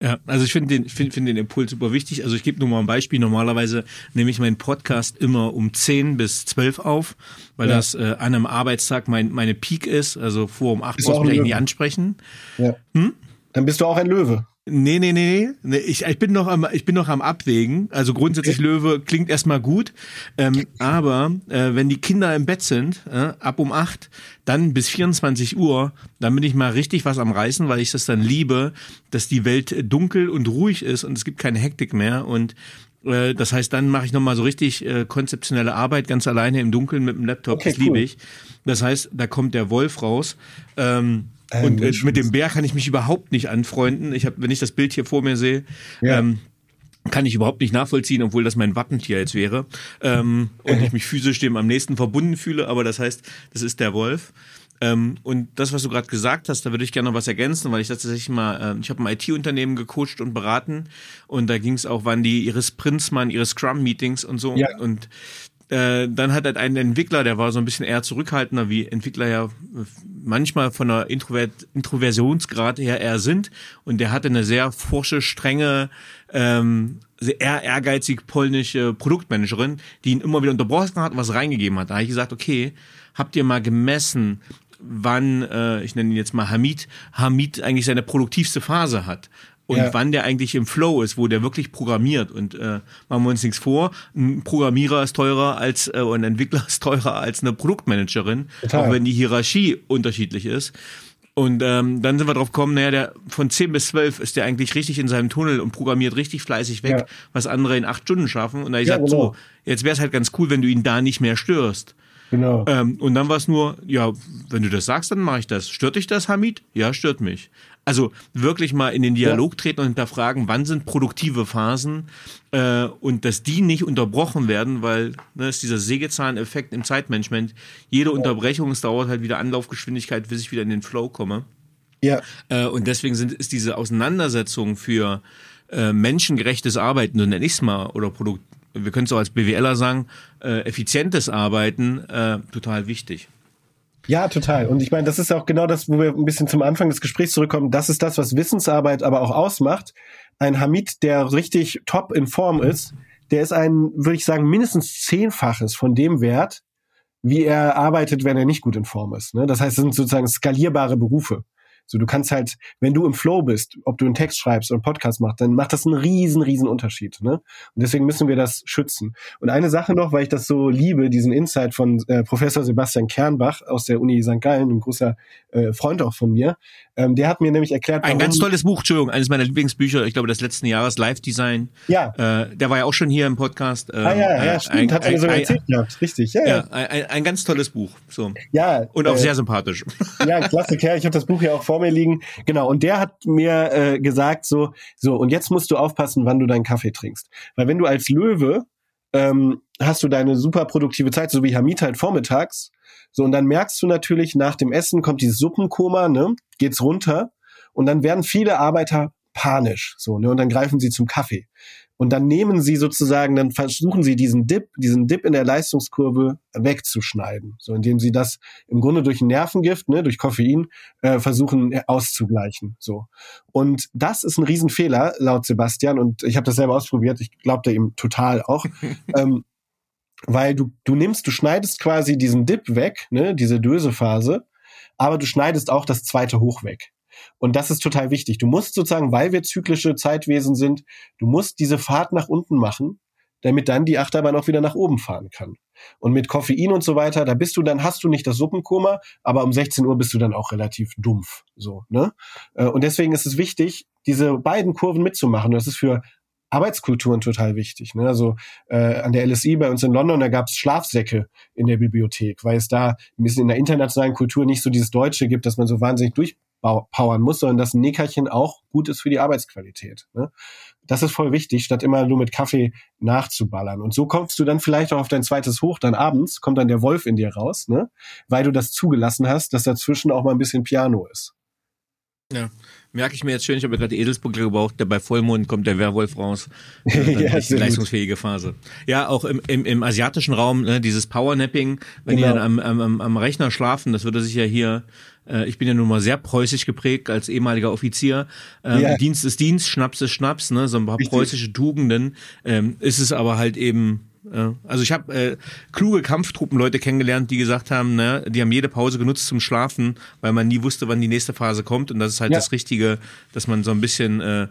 Ja, also ich finde den, find, find den Impuls super wichtig. Also ich gebe nur mal ein Beispiel. Normalerweise nehme ich meinen Podcast immer um 10 bis 12 auf, weil ja. das äh, an einem Arbeitstag mein, meine Peak ist. Also vor um 8 brauchst du mich nicht ansprechen. Ja. Hm? Dann bist du auch ein Löwe. Nee, nee, nee, nee. Ich, ich bin noch am, ich bin noch am Abwägen. Also grundsätzlich okay. Löwe klingt erstmal gut. Ähm, aber äh, wenn die Kinder im Bett sind, äh, ab um acht, dann bis 24 Uhr, dann bin ich mal richtig was am Reißen, weil ich das dann liebe, dass die Welt dunkel und ruhig ist und es gibt keine Hektik mehr. Und äh, das heißt, dann mache ich nochmal so richtig äh, konzeptionelle Arbeit ganz alleine im Dunkeln mit dem Laptop. Okay, das cool. liebe ich. Das heißt, da kommt der Wolf raus. Ähm, ähm, und äh, mit dem Bär kann ich mich überhaupt nicht anfreunden. Ich habe, wenn ich das Bild hier vor mir sehe, ja. ähm, kann ich überhaupt nicht nachvollziehen, obwohl das mein Wappentier jetzt wäre ähm, und ich mich physisch dem am nächsten verbunden fühle. Aber das heißt, das ist der Wolf. Ähm, und das, was du gerade gesagt hast, da würde ich gerne noch was ergänzen, weil ich tatsächlich mal, äh, ich habe ein IT-Unternehmen gecoacht und beraten und da ging es auch, wann die ihre Sprints machen, ihre Scrum-Meetings und so. Ja. Und äh, dann hat halt ein Entwickler, der war so ein bisschen eher zurückhaltender, wie Entwickler ja manchmal von der Introvert Introversionsgrad her eher sind. Und der hatte eine sehr forsche, strenge, ähm, sehr ehrgeizig polnische Produktmanagerin, die ihn immer wieder unterbrochen hat, was reingegeben hat. Da habe ich gesagt, okay, habt ihr mal gemessen, wann, äh, ich nenne ihn jetzt mal Hamid, Hamid eigentlich seine produktivste Phase hat und ja. wann der eigentlich im Flow ist, wo der wirklich programmiert. Und äh, machen wir uns nichts vor, ein Programmierer ist teurer als äh, ein Entwickler (laughs) ist teurer als eine Produktmanagerin, Total. auch wenn die Hierarchie unterschiedlich ist. Und ähm, dann sind wir drauf gekommen, naja, der von 10 bis 12 ist der eigentlich richtig in seinem Tunnel und programmiert richtig fleißig weg, ja. was andere in acht Stunden schaffen. Und da ich ja, gesagt, genau. so, jetzt wäre es halt ganz cool, wenn du ihn da nicht mehr störst. Genau. Ähm, und dann war es nur, ja, wenn du das sagst, dann mache ich das. Stört dich das, Hamid? Ja, stört mich. Also wirklich mal in den Dialog ja. treten und hinterfragen, wann sind produktive Phasen äh, und dass die nicht unterbrochen werden, weil ne, ist dieser Sägezahneffekt im Zeitmanagement. Jede ja. Unterbrechung, es dauert halt wieder Anlaufgeschwindigkeit, bis ich wieder in den Flow komme. Ja. Äh, und deswegen sind, ist diese Auseinandersetzung für äh, menschengerechtes Arbeiten, so nenne ich es mal, oder Produkt, wir können es auch als BWLer sagen, äh, effizientes Arbeiten äh, total wichtig. Ja, total. Und ich meine, das ist auch genau das, wo wir ein bisschen zum Anfang des Gesprächs zurückkommen. Das ist das, was Wissensarbeit aber auch ausmacht. Ein Hamid, der richtig top in Form ist, der ist ein, würde ich sagen, mindestens zehnfaches von dem Wert, wie er arbeitet, wenn er nicht gut in Form ist. Ne? Das heißt, es sind sozusagen skalierbare Berufe. So, du kannst halt, wenn du im Flow bist, ob du einen Text schreibst oder einen Podcast machst, dann macht das einen riesen, riesen Unterschied. Ne? Und deswegen müssen wir das schützen. Und eine Sache noch, weil ich das so liebe, diesen Insight von äh, Professor Sebastian Kernbach aus der Uni St. Gallen, ein großer äh, Freund auch von mir, ähm, der hat mir nämlich erklärt, ein ganz tolles Buch, Entschuldigung, eines meiner Lieblingsbücher, ich glaube des letzten Jahres, Live Design. Ja. Äh, der war ja auch schon hier im Podcast. Äh, ah ja, ja, stimmt, ein, hat er mir sogar erzählt gehabt, richtig. Ja, ja. Ein, ein, ein, ganz tolles Buch. So. Ja. Und auch äh, sehr sympathisch. Ja, Klassiker. Ich habe das Buch ja auch vor vor mir liegen. Genau, und der hat mir äh, gesagt, so, so, und jetzt musst du aufpassen, wann du deinen Kaffee trinkst. Weil wenn du als Löwe ähm, hast du deine super produktive Zeit, so wie Hamid halt vormittags. So, und dann merkst du natürlich, nach dem Essen kommt dieses Suppenkoma, ne, geht's runter. Und dann werden viele Arbeiter panisch, so, ne, und dann greifen sie zum Kaffee. Und dann nehmen sie sozusagen, dann versuchen sie diesen Dip, diesen Dip in der Leistungskurve wegzuschneiden, so indem sie das im Grunde durch ein Nervengift, ne, durch Koffein äh, versuchen äh, auszugleichen. So und das ist ein Riesenfehler laut Sebastian und ich habe das selber ausprobiert. Ich glaubte ihm total auch. (laughs) ähm, weil du, du nimmst, du schneidest quasi diesen Dip weg, ne, diese Dösephase, aber du schneidest auch das zweite Hoch weg. Und das ist total wichtig. Du musst sozusagen, weil wir zyklische Zeitwesen sind, du musst diese Fahrt nach unten machen, damit dann die Achterbahn auch wieder nach oben fahren kann. Und mit Koffein und so weiter, da bist du, dann hast du nicht das Suppenkoma, aber um 16 Uhr bist du dann auch relativ dumpf, so, ne? Äh, und deswegen ist es wichtig, diese beiden Kurven mitzumachen. Das ist für Arbeitskulturen total wichtig. Ne? Also äh, an der LSI bei uns in London, da gab es Schlafsäcke in der Bibliothek, weil es da ein bisschen in der internationalen Kultur nicht so dieses Deutsche gibt, dass man so wahnsinnig durch powern muss, sondern dass ein Nickerchen auch gut ist für die Arbeitsqualität. Ne? Das ist voll wichtig, statt immer nur mit Kaffee nachzuballern. Und so kommst du dann vielleicht auch auf dein zweites Hoch, dann abends kommt dann der Wolf in dir raus, ne? weil du das zugelassen hast, dass dazwischen auch mal ein bisschen Piano ist. Ja, merke ich mir jetzt schön, ich habe gerade Edelsbuckler gebraucht, der bei Vollmond kommt der Werwolf raus. (laughs) ja, die leistungsfähige. Phase. Ja, auch im, im, im asiatischen Raum, ne, dieses Powernapping, wenn genau. die dann am, am, am Rechner schlafen, das würde sich ja hier äh, ich bin ja nun mal sehr preußisch geprägt als ehemaliger Offizier. Ähm, ja. Dienst ist Dienst, Schnaps ist Schnaps, ne? so ein paar Richtig. preußische Tugenden. Ähm, ist es aber halt eben also ich habe äh, kluge Kampftruppenleute kennengelernt, die gesagt haben, ne, die haben jede Pause genutzt zum Schlafen, weil man nie wusste, wann die nächste Phase kommt. Und das ist halt ja. das Richtige, dass man so ein bisschen, äh,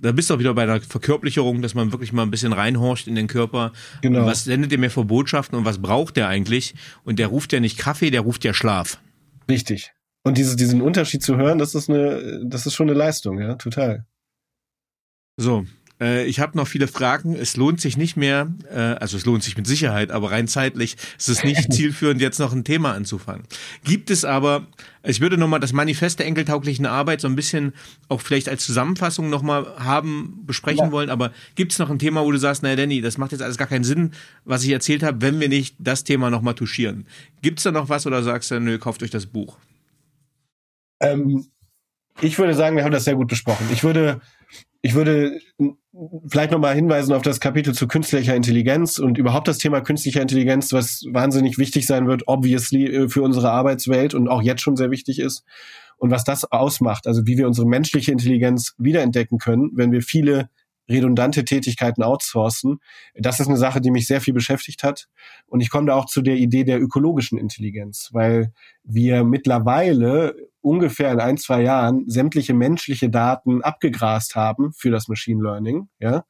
da bist du auch wieder bei der Verkörperlicherung, dass man wirklich mal ein bisschen reinhorcht in den Körper. Genau. Und was sendet der mir für Botschaften und was braucht der eigentlich? Und der ruft ja nicht Kaffee, der ruft ja Schlaf. Richtig. Und diese, diesen Unterschied zu hören, das ist eine, das ist schon eine Leistung, ja, total. So, äh, ich habe noch viele Fragen. Es lohnt sich nicht mehr, äh, also es lohnt sich mit Sicherheit, aber rein zeitlich ist es nicht (laughs) zielführend, jetzt noch ein Thema anzufangen. Gibt es aber, ich würde nochmal das Manifest der enkeltauglichen Arbeit so ein bisschen auch vielleicht als Zusammenfassung nochmal haben, besprechen ja. wollen, aber gibt es noch ein Thema, wo du sagst, naja Danny, das macht jetzt alles gar keinen Sinn, was ich erzählt habe, wenn wir nicht das Thema nochmal touchieren. Gibt es da noch was oder sagst du, nö, kauft euch das Buch? Ähm, ich würde sagen, wir haben das sehr gut besprochen. Ich würde, ich würde vielleicht nochmal hinweisen auf das Kapitel zu künstlicher Intelligenz und überhaupt das Thema künstlicher Intelligenz, was wahnsinnig wichtig sein wird, obviously äh, für unsere Arbeitswelt und auch jetzt schon sehr wichtig ist. Und was das ausmacht, also wie wir unsere menschliche Intelligenz wiederentdecken können, wenn wir viele redundante Tätigkeiten outsourcen. Das ist eine Sache, die mich sehr viel beschäftigt hat. Und ich komme da auch zu der Idee der ökologischen Intelligenz, weil wir mittlerweile ungefähr in ein, zwei Jahren sämtliche menschliche Daten abgegrast haben für das Machine Learning. Ja?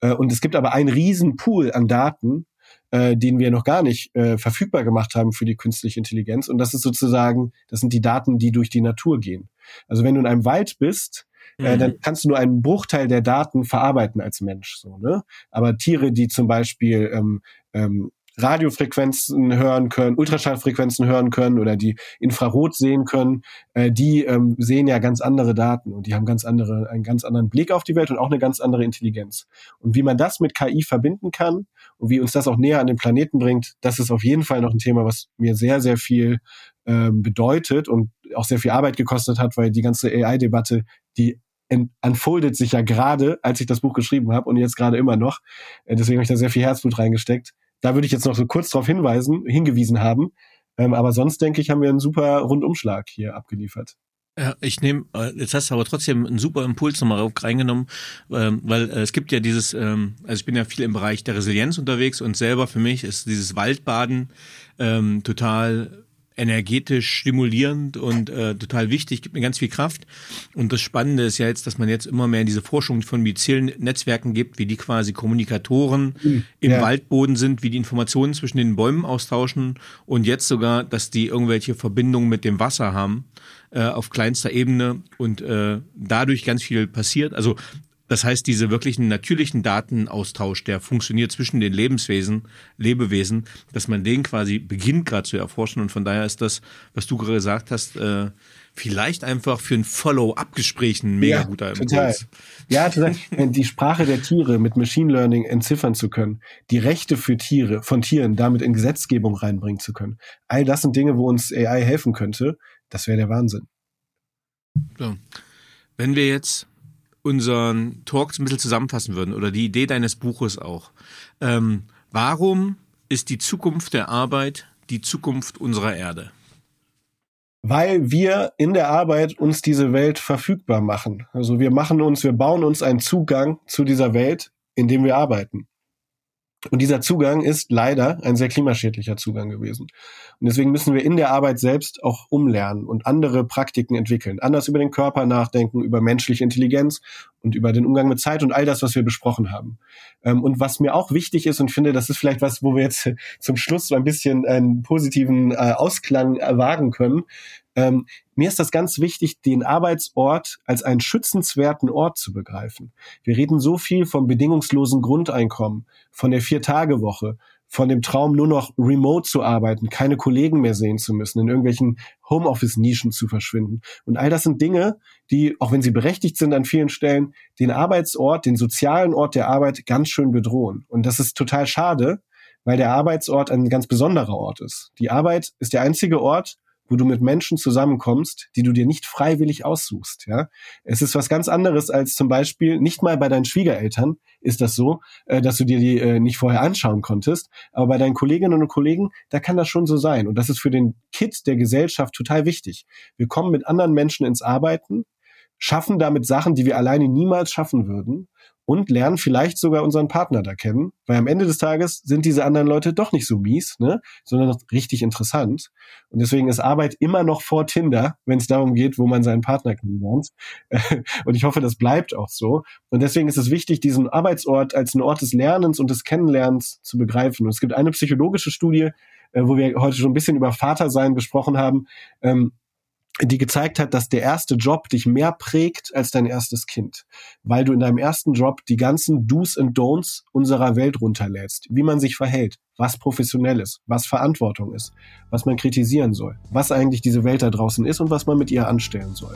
Äh, und es gibt aber einen riesen Pool an Daten, äh, den wir noch gar nicht äh, verfügbar gemacht haben für die künstliche Intelligenz. Und das ist sozusagen, das sind die Daten, die durch die Natur gehen. Also wenn du in einem Wald bist, äh, mhm. dann kannst du nur einen Bruchteil der Daten verarbeiten als Mensch. So, ne? Aber Tiere, die zum Beispiel ähm, ähm, Radiofrequenzen hören können, Ultraschallfrequenzen hören können oder die Infrarot sehen können, äh, die ähm, sehen ja ganz andere Daten und die haben ganz andere, einen ganz anderen Blick auf die Welt und auch eine ganz andere Intelligenz. Und wie man das mit KI verbinden kann und wie uns das auch näher an den Planeten bringt, das ist auf jeden Fall noch ein Thema, was mir sehr, sehr viel ähm, bedeutet und auch sehr viel Arbeit gekostet hat, weil die ganze AI-Debatte, die unfoldet sich ja gerade, als ich das Buch geschrieben habe und jetzt gerade immer noch. Äh, deswegen habe ich da sehr viel Herzblut reingesteckt. Da würde ich jetzt noch so kurz darauf hinweisen, hingewiesen haben. Ähm, aber sonst denke ich, haben wir einen super Rundumschlag hier abgeliefert. Ja, ich nehme, äh, jetzt hast du aber trotzdem einen super Impuls nochmal reingenommen, ähm, weil äh, es gibt ja dieses, ähm, also ich bin ja viel im Bereich der Resilienz unterwegs und selber für mich ist dieses Waldbaden total energetisch stimulierend und äh, total wichtig, gibt mir ganz viel Kraft. Und das Spannende ist ja jetzt, dass man jetzt immer mehr in diese Forschung von bizilen Netzwerken gibt, wie die quasi Kommunikatoren mhm. im ja. Waldboden sind, wie die Informationen zwischen den Bäumen austauschen und jetzt sogar, dass die irgendwelche Verbindungen mit dem Wasser haben äh, auf kleinster Ebene und äh, dadurch ganz viel passiert. Also das heißt, diese wirklichen natürlichen Datenaustausch, der funktioniert zwischen den Lebenswesen, Lebewesen, dass man den quasi beginnt gerade zu erforschen. Und von daher ist das, was du gerade gesagt hast, äh, vielleicht einfach für ein Follow-up-Gespräch ein mega ja, guter Impuls. Total. Ja, total. die Sprache der Tiere mit Machine Learning entziffern zu können, die Rechte für Tiere, von Tieren damit in Gesetzgebung reinbringen zu können. All das sind Dinge, wo uns AI helfen könnte. Das wäre der Wahnsinn. So. Wenn wir jetzt unseren Talk ein bisschen zusammenfassen würden oder die Idee deines Buches auch. Ähm, warum ist die Zukunft der Arbeit die Zukunft unserer Erde? Weil wir in der Arbeit uns diese Welt verfügbar machen. Also wir machen uns, wir bauen uns einen Zugang zu dieser Welt, in dem wir arbeiten. Und dieser Zugang ist leider ein sehr klimaschädlicher Zugang gewesen. Und deswegen müssen wir in der Arbeit selbst auch umlernen und andere Praktiken entwickeln. Anders über den Körper nachdenken, über menschliche Intelligenz und über den Umgang mit Zeit und all das, was wir besprochen haben. Ähm, und was mir auch wichtig ist und finde, das ist vielleicht was, wo wir jetzt (laughs) zum Schluss so ein bisschen einen positiven äh, Ausklang wagen können, ähm, mir ist das ganz wichtig, den Arbeitsort als einen schützenswerten Ort zu begreifen. Wir reden so viel vom bedingungslosen Grundeinkommen, von der Vier-Tage-Woche, von dem Traum, nur noch remote zu arbeiten, keine Kollegen mehr sehen zu müssen, in irgendwelchen Homeoffice-Nischen zu verschwinden. Und all das sind Dinge, die, auch wenn sie berechtigt sind an vielen Stellen, den Arbeitsort, den sozialen Ort der Arbeit ganz schön bedrohen. Und das ist total schade, weil der Arbeitsort ein ganz besonderer Ort ist. Die Arbeit ist der einzige Ort, wo du mit Menschen zusammenkommst, die du dir nicht freiwillig aussuchst. Ja, es ist was ganz anderes als zum Beispiel nicht mal bei deinen Schwiegereltern ist das so, äh, dass du dir die äh, nicht vorher anschauen konntest, aber bei deinen Kolleginnen und Kollegen, da kann das schon so sein. Und das ist für den Kit der Gesellschaft total wichtig. Wir kommen mit anderen Menschen ins Arbeiten, schaffen damit Sachen, die wir alleine niemals schaffen würden und lernen vielleicht sogar unseren Partner da kennen, weil am Ende des Tages sind diese anderen Leute doch nicht so mies, ne, sondern richtig interessant. Und deswegen ist Arbeit immer noch vor Tinder, wenn es darum geht, wo man seinen Partner kennenlernt. (laughs) Und ich hoffe, das bleibt auch so. Und deswegen ist es wichtig, diesen Arbeitsort als einen Ort des Lernens und des Kennenlernens zu begreifen. Und es gibt eine psychologische Studie, äh, wo wir heute schon ein bisschen über Vatersein gesprochen haben, ähm, die gezeigt hat, dass der erste Job dich mehr prägt als dein erstes Kind, weil du in deinem ersten Job die ganzen Do's und Don'ts unserer Welt runterlädst, wie man sich verhält, was professionell ist, was Verantwortung ist, was man kritisieren soll, was eigentlich diese Welt da draußen ist und was man mit ihr anstellen soll.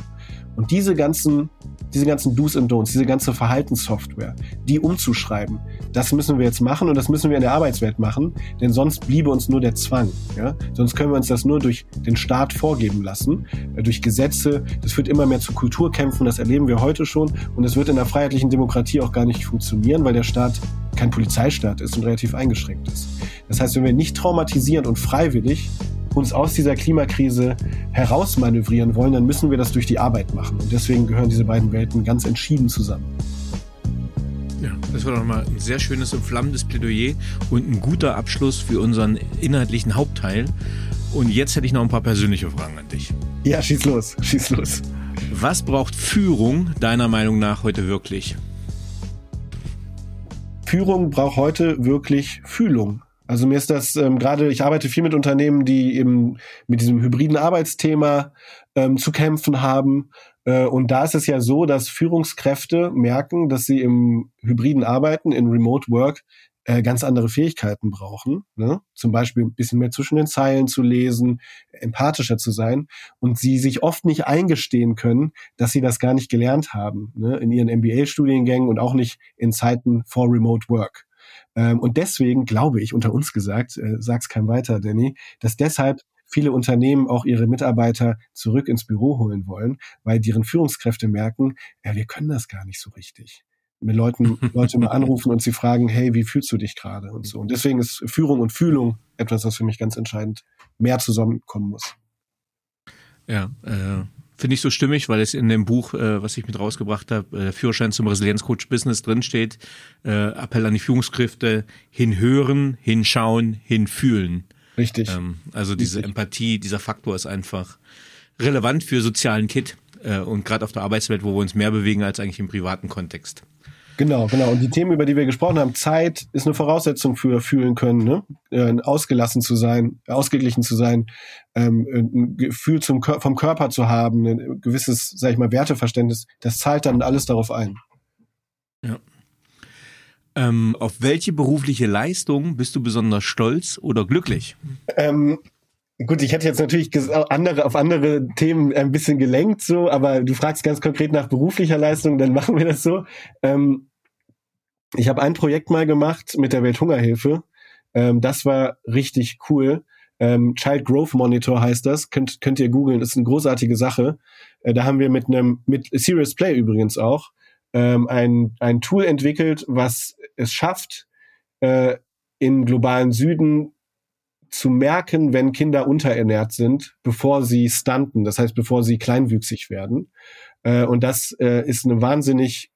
Und diese ganzen, diese ganzen Do's und Don'ts, diese ganze Verhaltenssoftware, die umzuschreiben, das müssen wir jetzt machen und das müssen wir in der Arbeitswelt machen, denn sonst bliebe uns nur der Zwang. Ja? Sonst können wir uns das nur durch den Staat vorgeben lassen, äh, durch Gesetze. Das führt immer mehr zu Kulturkämpfen, das erleben wir heute schon und es wird in der freiheitlichen Demokratie auch gar nicht funktionieren, weil der Staat kein Polizeistaat ist und relativ eingeschränkt ist. Das heißt, wenn wir nicht traumatisieren und freiwillig uns aus dieser Klimakrise herausmanövrieren wollen, dann müssen wir das durch die Arbeit machen. Und deswegen gehören diese beiden Welten ganz entschieden zusammen. Ja, das war doch mal ein sehr schönes und flammendes Plädoyer und ein guter Abschluss für unseren inhaltlichen Hauptteil. Und jetzt hätte ich noch ein paar persönliche Fragen an dich. Ja, schieß los, schieß los. Was braucht Führung deiner Meinung nach heute wirklich? Führung braucht heute wirklich Fühlung. Also mir ist das ähm, gerade, ich arbeite viel mit Unternehmen, die eben mit diesem hybriden Arbeitsthema ähm, zu kämpfen haben. Äh, und da ist es ja so, dass Führungskräfte merken, dass sie im hybriden Arbeiten, in Remote Work, äh, ganz andere Fähigkeiten brauchen. Ne? Zum Beispiel ein bisschen mehr zwischen den Zeilen zu lesen, empathischer zu sein und sie sich oft nicht eingestehen können, dass sie das gar nicht gelernt haben ne? in ihren MBA-Studiengängen und auch nicht in Zeiten vor Remote Work. Ähm, und deswegen glaube ich, unter uns gesagt, äh, sag's kein weiter, Danny, dass deshalb viele Unternehmen auch ihre Mitarbeiter zurück ins Büro holen wollen, weil deren Führungskräfte merken, ja, wir können das gar nicht so richtig mit Leuten, Leute mal anrufen und sie fragen, hey, wie fühlst du dich gerade und so. Und deswegen ist Führung und Fühlung etwas, was für mich ganz entscheidend mehr zusammenkommen muss. Ja, äh, finde ich so stimmig, weil es in dem Buch, äh, was ich mit rausgebracht habe, äh, Führerschein zum Resilienzcoach Business drinsteht, äh, Appell an die Führungskräfte, hinhören, hinschauen, hinfühlen. Richtig. Ähm, also diese Richtig. Empathie, dieser Faktor ist einfach relevant für sozialen Kit äh, und gerade auf der Arbeitswelt, wo wir uns mehr bewegen als eigentlich im privaten Kontext. Genau, genau. Und die Themen, über die wir gesprochen haben, Zeit ist eine Voraussetzung für fühlen können, ne? Äh, ausgelassen zu sein, ausgeglichen zu sein, ähm, ein Gefühl zum, vom Körper zu haben, ein gewisses, sag ich mal, Werteverständnis, das zahlt dann alles darauf ein. Ja. Ähm, auf welche berufliche Leistung bist du besonders stolz oder glücklich? Ähm, Gut, ich hätte jetzt natürlich andere, auf andere Themen ein bisschen gelenkt, so, aber du fragst ganz konkret nach beruflicher Leistung, dann (laughs) machen wir das so. Ähm, ich habe ein Projekt mal gemacht mit der Welthungerhilfe. Ähm, das war richtig cool. Ähm, Child Growth Monitor heißt das. Könnt, könnt ihr googeln. Ist eine großartige Sache. Äh, da haben wir mit einem, mit Serious Play übrigens auch, ähm, ein, ein Tool entwickelt, was es schafft, äh, im globalen Süden zu merken, wenn Kinder unterernährt sind, bevor sie stunten, das heißt, bevor sie kleinwüchsig werden. Äh, und das äh, ist ein wahnsinnig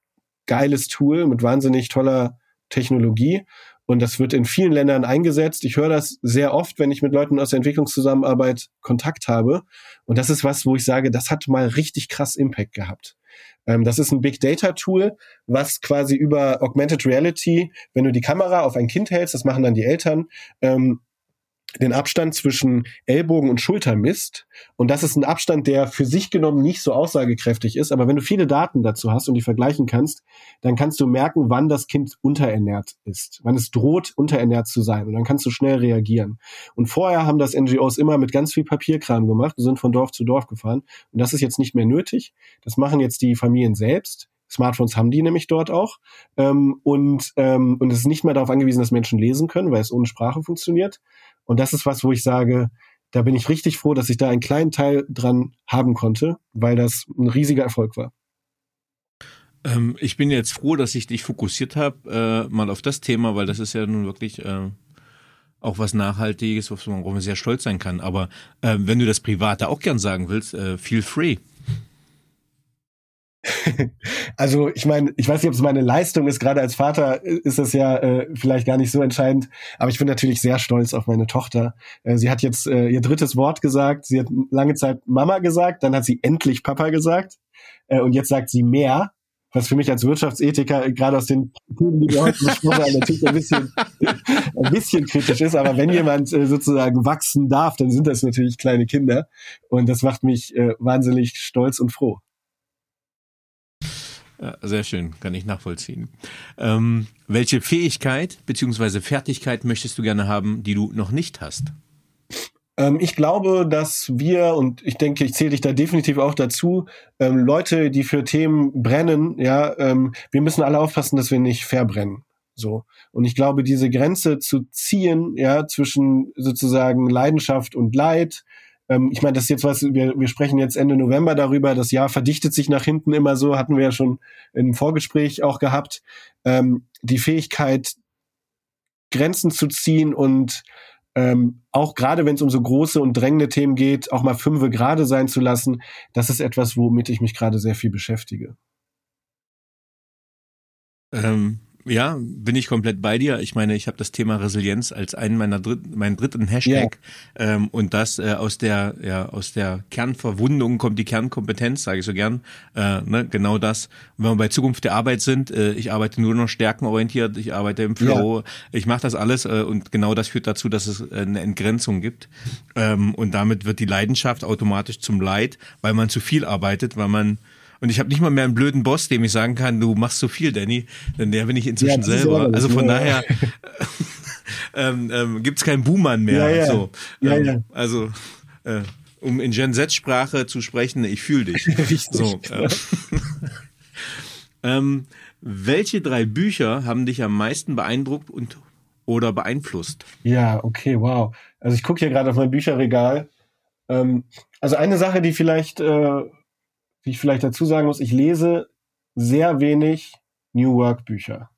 geiles Tool mit wahnsinnig toller Technologie. Und das wird in vielen Ländern eingesetzt. Ich höre das sehr oft, wenn ich mit Leuten aus der Entwicklungszusammenarbeit Kontakt habe. Und das ist was, wo ich sage, das hat mal richtig krass Impact gehabt. Ähm, das ist ein Big Data Tool, was quasi über Augmented Reality, wenn du die Kamera auf ein Kind hältst, das machen dann die Eltern, ähm, den Abstand zwischen Ellbogen und Schulter misst. Und das ist ein Abstand, der für sich genommen nicht so aussagekräftig ist. Aber wenn du viele Daten dazu hast und die vergleichen kannst, dann kannst du merken, wann das Kind unterernährt ist, wann es droht, unterernährt zu sein. Und dann kannst du schnell reagieren. Und vorher haben das NGOs immer mit ganz viel Papierkram gemacht und sind von Dorf zu Dorf gefahren. Und das ist jetzt nicht mehr nötig. Das machen jetzt die Familien selbst. Smartphones haben die nämlich dort auch. Ähm, und, ähm, und es ist nicht mehr darauf angewiesen, dass Menschen lesen können, weil es ohne Sprache funktioniert. Und das ist was, wo ich sage, da bin ich richtig froh, dass ich da einen kleinen Teil dran haben konnte, weil das ein riesiger Erfolg war. Ähm, ich bin jetzt froh, dass ich dich fokussiert habe, äh, mal auf das Thema, weil das ist ja nun wirklich äh, auch was Nachhaltiges, worauf man sehr stolz sein kann. Aber äh, wenn du das Private auch gern sagen willst, äh, feel free. (laughs) also ich meine, ich weiß nicht, ob es meine Leistung ist. Gerade als Vater ist das ja äh, vielleicht gar nicht so entscheidend. Aber ich bin natürlich sehr stolz auf meine Tochter. Äh, sie hat jetzt äh, ihr drittes Wort gesagt. Sie hat lange Zeit Mama gesagt, dann hat sie endlich Papa gesagt äh, und jetzt sagt sie mehr. Was für mich als Wirtschaftsethiker gerade aus den Themen, die wir heute besprochen haben, natürlich ein bisschen, (laughs) ein bisschen kritisch ist. Aber wenn jemand äh, sozusagen wachsen darf, dann sind das natürlich kleine Kinder. Und das macht mich äh, wahnsinnig stolz und froh. Sehr schön, kann ich nachvollziehen. Ähm, welche Fähigkeit bzw. Fertigkeit möchtest du gerne haben, die du noch nicht hast? Ähm, ich glaube, dass wir, und ich denke, ich zähle dich da definitiv auch dazu, ähm, Leute, die für Themen brennen, ja, ähm, wir müssen alle aufpassen, dass wir nicht verbrennen. So. Und ich glaube, diese Grenze zu ziehen, ja, zwischen sozusagen Leidenschaft und Leid, ähm, ich meine, das ist jetzt was, wir, wir sprechen jetzt Ende November darüber, das Jahr verdichtet sich nach hinten immer so, hatten wir ja schon im Vorgespräch auch gehabt. Ähm, die Fähigkeit, Grenzen zu ziehen und ähm, auch gerade wenn es um so große und drängende Themen geht, auch mal fünfe gerade sein zu lassen, das ist etwas, womit ich mich gerade sehr viel beschäftige. Ähm, ja, bin ich komplett bei dir. Ich meine, ich habe das Thema Resilienz als einen meiner dritten, meinen dritten Hashtag yeah. ähm, und das äh, aus der ja aus der Kernverwundung kommt die Kernkompetenz, sage ich so gern. Äh, ne, genau das. Und wenn wir bei Zukunft der Arbeit sind, äh, ich arbeite nur noch stärkenorientiert, ich arbeite im Flow, yeah. ich mache das alles äh, und genau das führt dazu, dass es äh, eine Entgrenzung gibt ähm, und damit wird die Leidenschaft automatisch zum Leid, weil man zu viel arbeitet, weil man und ich habe nicht mal mehr einen blöden Boss, dem ich sagen kann, du machst so viel, Danny. Denn der bin ich inzwischen ja, selber. Also von daher (laughs) ähm, ähm, gibt es keinen Buhmann mehr. Ja, ja. So, ähm, also äh, um in Gen Z-Sprache zu sprechen, ich fühle dich. (laughs) Richtig. So, äh, (laughs) ähm, welche drei Bücher haben dich am meisten beeindruckt und oder beeinflusst? Ja, okay, wow. Also ich gucke hier gerade auf mein Bücherregal. Ähm, also eine Sache, die vielleicht äh, wie ich vielleicht dazu sagen muss, ich lese sehr wenig New Work Bücher.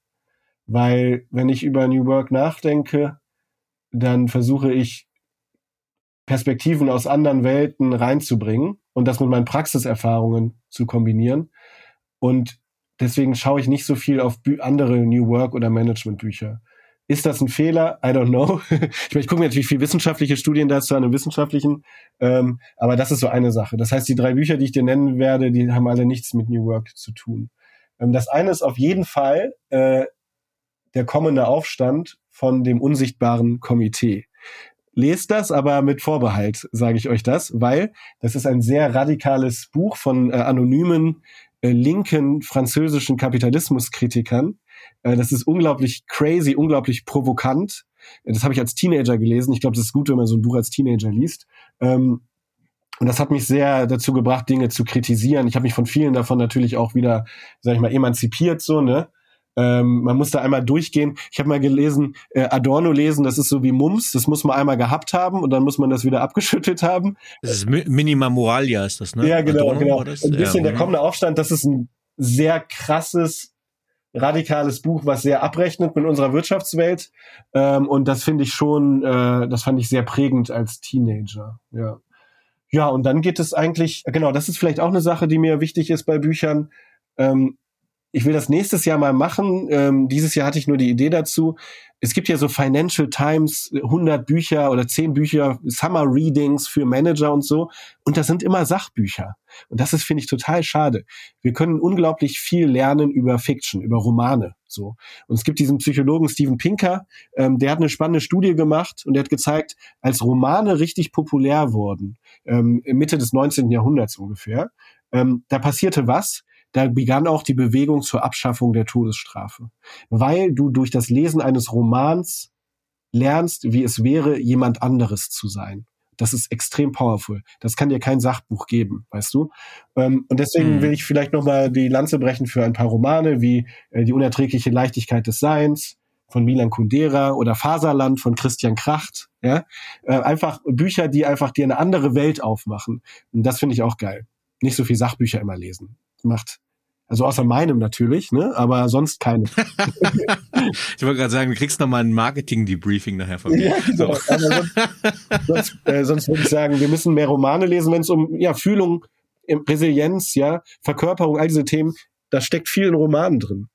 Weil wenn ich über New Work nachdenke, dann versuche ich Perspektiven aus anderen Welten reinzubringen und das mit meinen Praxiserfahrungen zu kombinieren. Und deswegen schaue ich nicht so viel auf andere New Work oder Management Bücher. Ist das ein Fehler? I don't know. (laughs) ich, meine, ich gucke mir natürlich viel wissenschaftliche Studien dazu an, wissenschaftlichen, ähm, aber das ist so eine Sache. Das heißt, die drei Bücher, die ich dir nennen werde, die haben alle nichts mit New Work zu tun. Ähm, das eine ist auf jeden Fall äh, der kommende Aufstand von dem unsichtbaren Komitee. Lest das, aber mit Vorbehalt, sage ich euch das, weil das ist ein sehr radikales Buch von äh, anonymen äh, linken französischen Kapitalismuskritikern, das ist unglaublich crazy, unglaublich provokant. Äh, das habe ich als Teenager gelesen. Ich glaube, das ist gut, wenn man so ein Buch als Teenager liest. Ähm, und das hat mich sehr dazu gebracht, Dinge zu kritisieren. Ich habe mich von vielen davon natürlich auch wieder, sag ich mal, emanzipiert, so, ne? Ähm, man muss da einmal durchgehen. Ich habe mal gelesen, äh, Adorno lesen, das ist so wie Mums, das muss man einmal gehabt haben und dann muss man das wieder (laughs) abgeschüttelt haben. Das ist Minima Moralia, ist das, ne? Ja, genau, Adorno genau. Ein bisschen ja, der mhm. kommende Aufstand, das ist ein sehr krasses radikales Buch, was sehr abrechnet mit unserer Wirtschaftswelt. Ähm, und das finde ich schon, äh, das fand ich sehr prägend als Teenager. Ja. Ja, und dann geht es eigentlich, genau, das ist vielleicht auch eine Sache, die mir wichtig ist bei Büchern. Ähm, ich will das nächstes Jahr mal machen. Ähm, dieses Jahr hatte ich nur die Idee dazu. Es gibt ja so Financial Times 100 Bücher oder 10 Bücher, Summer Readings für Manager und so. Und das sind immer Sachbücher. Und das ist, finde ich, total schade. Wir können unglaublich viel lernen über Fiction, über Romane. So. Und es gibt diesen Psychologen Steven Pinker, ähm, der hat eine spannende Studie gemacht und der hat gezeigt, als Romane richtig populär wurden, ähm, Mitte des 19. Jahrhunderts ungefähr, ähm, da passierte was? Da begann auch die Bewegung zur Abschaffung der Todesstrafe. Weil du durch das Lesen eines Romans lernst, wie es wäre, jemand anderes zu sein. Das ist extrem powerful. Das kann dir kein Sachbuch geben, weißt du? Ähm, und deswegen mhm. will ich vielleicht nochmal die Lanze brechen für ein paar Romane wie äh, Die unerträgliche Leichtigkeit des Seins von Milan Kundera oder Faserland von Christian Kracht. Ja? Äh, einfach Bücher, die einfach dir eine andere Welt aufmachen. Und das finde ich auch geil. Nicht so viel Sachbücher immer lesen macht. Also außer meinem natürlich, ne? Aber sonst keine. (laughs) ich wollte gerade sagen, du kriegst nochmal ein Marketing-Debriefing nachher von mir. Ja, genau. so. sonst, sonst, (laughs) äh, sonst würde ich sagen, wir müssen mehr Romane lesen, wenn es um ja, Fühlung, Resilienz, ja, Verkörperung, all diese Themen, da steckt viel in Romanen drin.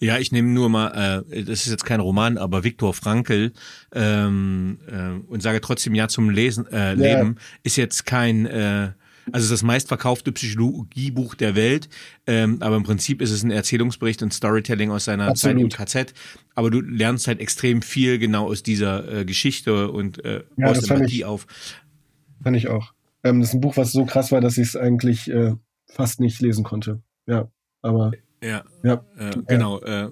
Ja, ich nehme nur mal, äh, das ist jetzt kein Roman, aber Viktor Frankl ähm, äh, und sage trotzdem Ja zum Lesen, äh, Leben, ja. ist jetzt kein äh, also das meistverkaufte Psychologiebuch der Welt, ähm, aber im Prinzip ist es ein Erzählungsbericht und Storytelling aus seiner Absolut. Zeit im KZ. Aber du lernst halt extrem viel genau aus dieser äh, Geschichte und äh, ja, aus Empathie auf. Fand ich auch. Ähm, das ist ein Buch, was so krass war, dass ich es eigentlich äh, fast nicht lesen konnte. Ja, aber ja, ja. Äh, genau. Äh,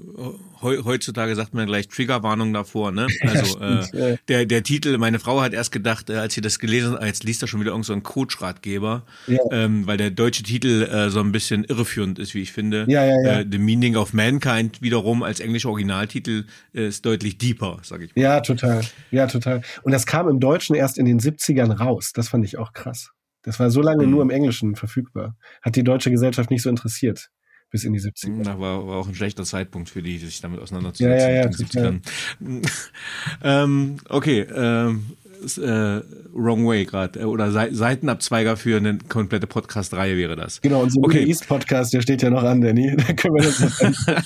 heutzutage sagt man gleich Triggerwarnung davor. Ne? (laughs) Also äh, der der Titel. Meine Frau hat erst gedacht, äh, als sie das gelesen hat, jetzt liest er schon wieder irgend so ein Coach-Ratgeber, ja. ähm, weil der deutsche Titel äh, so ein bisschen irreführend ist, wie ich finde. Ja, ja, ja. Äh, The Meaning of Mankind wiederum als englischer Originaltitel ist deutlich deeper, sag ich mal. Ja, total. Ja, total. Und das kam im Deutschen erst in den 70ern raus. Das fand ich auch krass. Das war so lange mhm. nur im Englischen verfügbar. Hat die deutsche Gesellschaft nicht so interessiert bis in die 70er. Das war, war auch ein schlechter Zeitpunkt für die, sich damit auseinanderzusetzen. Ja, ja, ja, (laughs) ähm, okay, ähm, äh, Wrong Way gerade. Äh, oder Seitenabzweiger für eine komplette Podcast-Reihe wäre das. Genau, unser okay. East-Podcast, der steht ja noch an, Danny. (laughs) Da können wir das (laughs)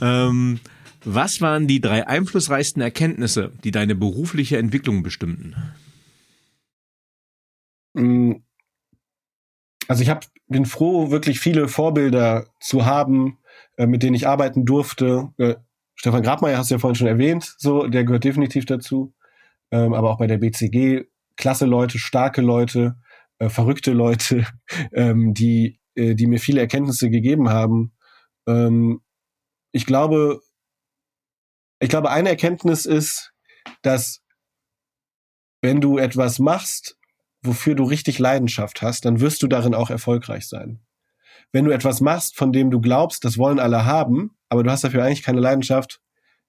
ähm, Was waren die drei einflussreichsten Erkenntnisse, die deine berufliche Entwicklung bestimmten? Mm. Also ich hab, bin froh, wirklich viele Vorbilder zu haben, äh, mit denen ich arbeiten durfte. Äh, Stefan Grabmeier hast du ja vorhin schon erwähnt, so, der gehört definitiv dazu. Ähm, aber auch bei der BCG, klasse Leute, starke Leute, äh, verrückte Leute, (laughs) ähm, die, die mir viele Erkenntnisse gegeben haben. Ähm, ich glaube, ich glaube, eine Erkenntnis ist, dass wenn du etwas machst, wofür du richtig Leidenschaft hast, dann wirst du darin auch erfolgreich sein wenn du etwas machst, von dem du glaubst, das wollen alle haben, aber du hast dafür eigentlich keine Leidenschaft,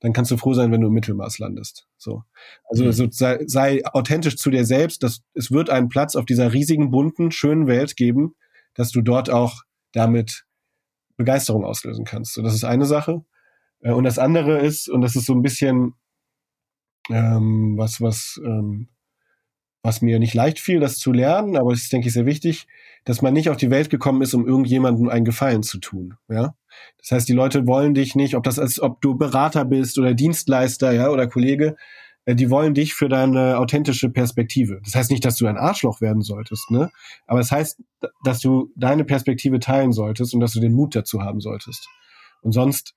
dann kannst du froh sein, wenn du im Mittelmaß landest. So. Also, mhm. so sei, sei authentisch zu dir selbst. dass es wird einen Platz auf dieser riesigen, bunten, schönen Welt geben, dass du dort auch damit Begeisterung auslösen kannst. So, das ist eine Sache. Äh, und das andere ist, und das ist so ein bisschen ähm, was, was ähm, was mir nicht leicht fiel, das zu lernen, aber es ist, denke ich, sehr wichtig, dass man nicht auf die Welt gekommen ist, um irgendjemandem einen Gefallen zu tun. Ja, das heißt, die Leute wollen dich nicht, ob das ist, ob du Berater bist oder Dienstleister, ja, oder Kollege, äh, die wollen dich für deine authentische Perspektive. Das heißt nicht, dass du ein Arschloch werden solltest, ne? Aber es das heißt, dass du deine Perspektive teilen solltest und dass du den Mut dazu haben solltest. Und sonst,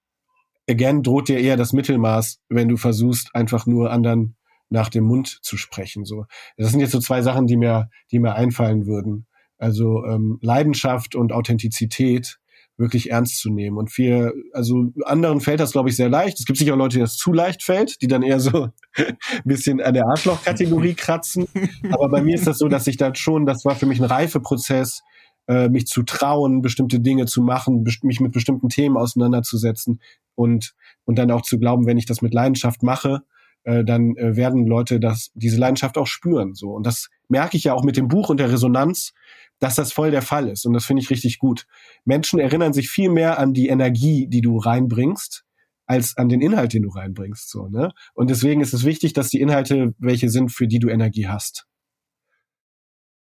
again, droht dir eher das Mittelmaß, wenn du versuchst, einfach nur anderen nach dem Mund zu sprechen. So, das sind jetzt so zwei Sachen, die mir, die mir einfallen würden. Also ähm, Leidenschaft und Authentizität wirklich ernst zu nehmen. Und für, also anderen fällt das, glaube ich, sehr leicht. Es gibt sicher auch Leute, denen das zu leicht fällt, die dann eher so ein (laughs) bisschen an der Arschloch-Kategorie (laughs) kratzen. Aber bei mir ist das so, dass ich da schon, das war für mich ein Reifeprozess, äh, mich zu trauen, bestimmte Dinge zu machen, mich mit bestimmten Themen auseinanderzusetzen und, und dann auch zu glauben, wenn ich das mit Leidenschaft mache, äh, dann äh, werden Leute das, diese Leidenschaft auch spüren. So. Und das merke ich ja auch mit dem Buch und der Resonanz, dass das voll der Fall ist. Und das finde ich richtig gut. Menschen erinnern sich viel mehr an die Energie, die du reinbringst, als an den Inhalt, den du reinbringst. So, ne? Und deswegen ist es wichtig, dass die Inhalte welche sind, für die du Energie hast.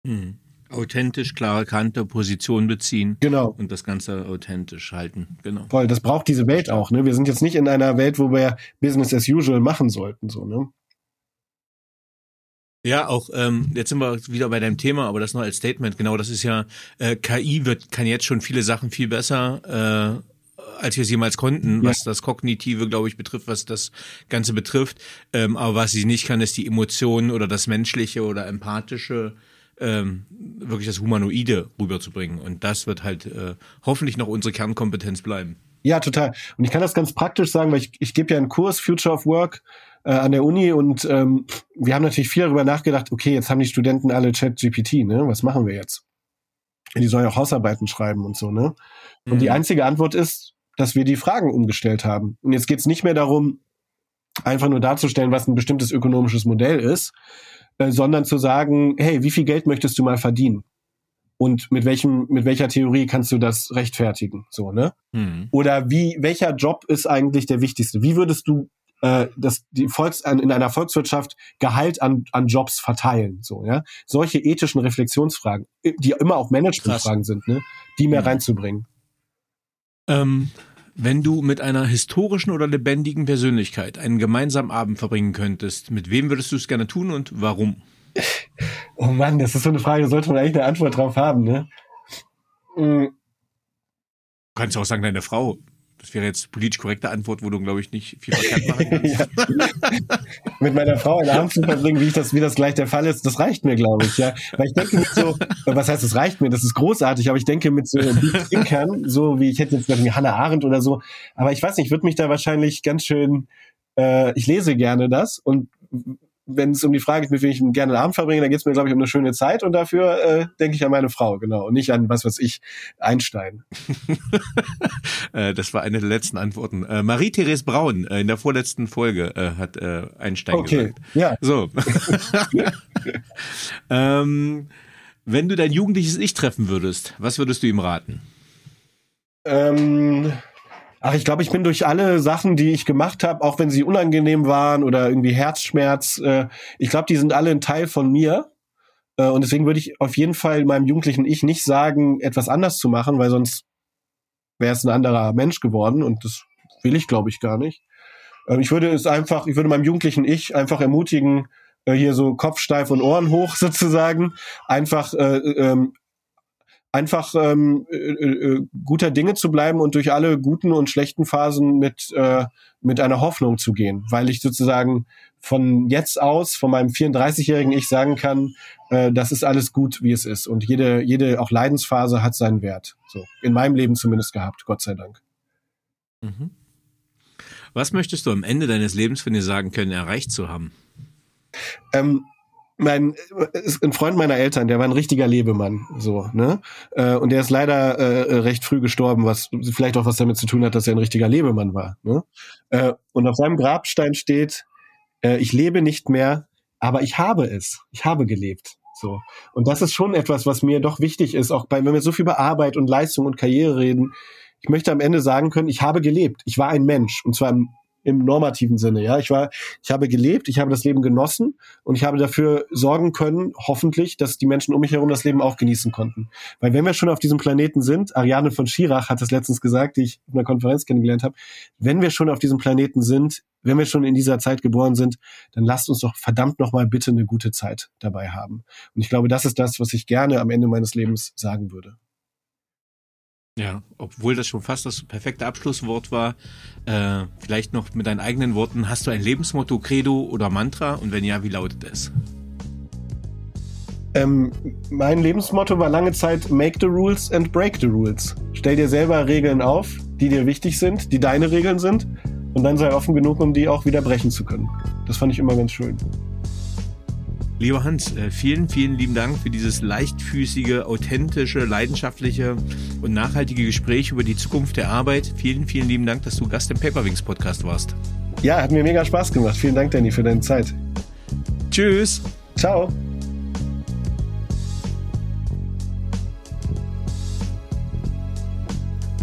Hm authentisch, klare Kante, Position beziehen. Genau. Und das Ganze authentisch halten. Genau. Voll, das braucht diese Welt auch, ne? Wir sind jetzt nicht in einer Welt, wo wir Business as usual machen sollten, so, ne? Ja, auch ähm, jetzt sind wir wieder bei deinem Thema, aber das noch als Statement. Genau, das ist ja äh, KI wird kann jetzt schon viele Sachen viel besser, äh, als wir es jemals konnten, ja. was das Kognitive, glaube ich, betrifft, was das Ganze betrifft. Ähm, aber was sie nicht kann, ist die Emotionen oder das Menschliche oder Empathische ähm, wirklich das Humanoide rüberzubringen. Und das wird halt äh, hoffentlich noch unsere Kernkompetenz bleiben. Ja, total. Und ich kann das ganz praktisch sagen, weil ich, ich gebe ja einen Kurs Future of Work äh, an der Uni und ähm, wir haben natürlich viel darüber nachgedacht, okay, jetzt haben die Studenten alle Chat-GPT, ne? Was machen wir jetzt? Die sollen ja auch Hausarbeiten schreiben und so, ne? Und mhm. die einzige Antwort ist, dass wir die Fragen umgestellt haben. Und jetzt geht's nicht mehr darum, einfach nur darzustellen, was ein bestimmtes ökonomisches Modell ist, sondern zu sagen, hey, wie viel Geld möchtest du mal verdienen? Und mit welchem, mit welcher Theorie kannst du das rechtfertigen? So, ne? Mhm. Oder wie, welcher Job ist eigentlich der wichtigste? Wie würdest du äh, das, die Volks, in einer Volkswirtschaft Gehalt an, an Jobs verteilen? So, ja? Solche ethischen Reflexionsfragen, die immer auch Managementfragen sind, ne? Die mehr mhm. reinzubringen. Ähm, wenn du mit einer historischen oder lebendigen Persönlichkeit einen gemeinsamen Abend verbringen könntest, mit wem würdest du es gerne tun und warum? Oh Mann, das ist so eine Frage, da sollte man eigentlich eine Antwort drauf haben, ne? Mhm. Du kannst auch sagen, deine Frau. Das wäre jetzt politisch korrekte Antwort, wo du, glaube ich, nicht viel verkehrt machen (laughs) kannst. mit meiner Frau einen Abend zu verbringen, wie ich das, wie das gleich der Fall ist, das reicht mir, glaube ich, ja. Weil ich denke mit so, was heißt, es reicht mir, das ist großartig, aber ich denke mit so Trinkern, so wie ich hätte jetzt irgendwie Hannah Arendt oder so, aber ich weiß nicht, ich würde mich da wahrscheinlich ganz schön, äh, ich lese gerne das und wenn es um die Frage geht, mit wem ich gerne einen Abend verbringe, dann geht es mir, glaube ich, um eine schöne Zeit und dafür äh, denke ich an meine Frau, genau, und nicht an, was weiß ich, Einstein. (laughs) Äh, das war eine der letzten Antworten. Äh, Marie-Therese Braun äh, in der vorletzten Folge äh, hat äh, Einstein okay. gesagt. Ja. So. (laughs) ähm, wenn du dein jugendliches Ich treffen würdest, was würdest du ihm raten? Ähm, Ach, ich glaube, ich bin durch alle Sachen, die ich gemacht habe, auch wenn sie unangenehm waren oder irgendwie Herzschmerz, äh, ich glaube, die sind alle ein Teil von mir. Äh, und deswegen würde ich auf jeden Fall meinem jugendlichen Ich nicht sagen, etwas anders zu machen, weil sonst wäre es ein anderer Mensch geworden und das will ich, glaube ich, gar nicht. Äh, ich würde es einfach, ich würde meinem jugendlichen Ich einfach ermutigen, äh, hier so Kopf steif und Ohren hoch (laughs) sozusagen, einfach äh, ähm, einfach ähm, äh, äh, guter Dinge zu bleiben und durch alle guten und schlechten Phasen mit äh, mit einer Hoffnung zu gehen, weil ich sozusagen von jetzt aus, von meinem 34-jährigen Ich sagen kann, äh, das ist alles gut, wie es ist und jede jede auch Leidensphase hat seinen Wert. So in meinem Leben zumindest gehabt, Gott sei Dank. Mhm. Was möchtest du am Ende deines Lebens von dir sagen können, erreicht zu haben? Ähm, mein ein Freund meiner Eltern, der war ein richtiger Lebemann, so ne, äh, und der ist leider äh, recht früh gestorben, was vielleicht auch was damit zu tun hat, dass er ein richtiger Lebemann war. Ne? Äh, und auf seinem Grabstein steht: äh, Ich lebe nicht mehr, aber ich habe es, ich habe gelebt. So und das ist schon etwas, was mir doch wichtig ist, auch bei wenn wir so viel über Arbeit und Leistung und Karriere reden. Ich möchte am Ende sagen können, ich habe gelebt, ich war ein Mensch und zwar im im normativen Sinne. Ja, ich war, ich habe gelebt, ich habe das Leben genossen und ich habe dafür sorgen können, hoffentlich, dass die Menschen um mich herum das Leben auch genießen konnten. Weil wenn wir schon auf diesem Planeten sind, Ariane von Schirach hat das letztens gesagt, die ich auf einer Konferenz kennengelernt habe, wenn wir schon auf diesem Planeten sind, wenn wir schon in dieser Zeit geboren sind, dann lasst uns doch verdammt nochmal bitte eine gute Zeit dabei haben. Und ich glaube, das ist das, was ich gerne am Ende meines Lebens sagen würde. Ja, obwohl das schon fast das perfekte Abschlusswort war, äh, vielleicht noch mit deinen eigenen Worten, hast du ein Lebensmotto, Credo oder Mantra und wenn ja, wie lautet es? Ähm, mein Lebensmotto war lange Zeit Make the rules and break the rules. Stell dir selber Regeln auf, die dir wichtig sind, die deine Regeln sind und dann sei offen genug, um die auch wieder brechen zu können. Das fand ich immer ganz schön. Lieber Hans, äh, vielen, vielen lieben Dank für dieses leichtfüßige, authentische, leidenschaftliche und nachhaltige Gespräch über die Zukunft der Arbeit. Vielen, vielen lieben Dank, dass du Gast im Paperwings Podcast warst. Ja, hat mir mega Spaß gemacht. Vielen Dank, Danny, für deine Zeit. Tschüss. Ciao.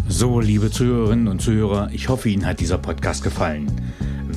So, liebe Zuhörerinnen und Zuhörer, ich hoffe, Ihnen hat dieser Podcast gefallen.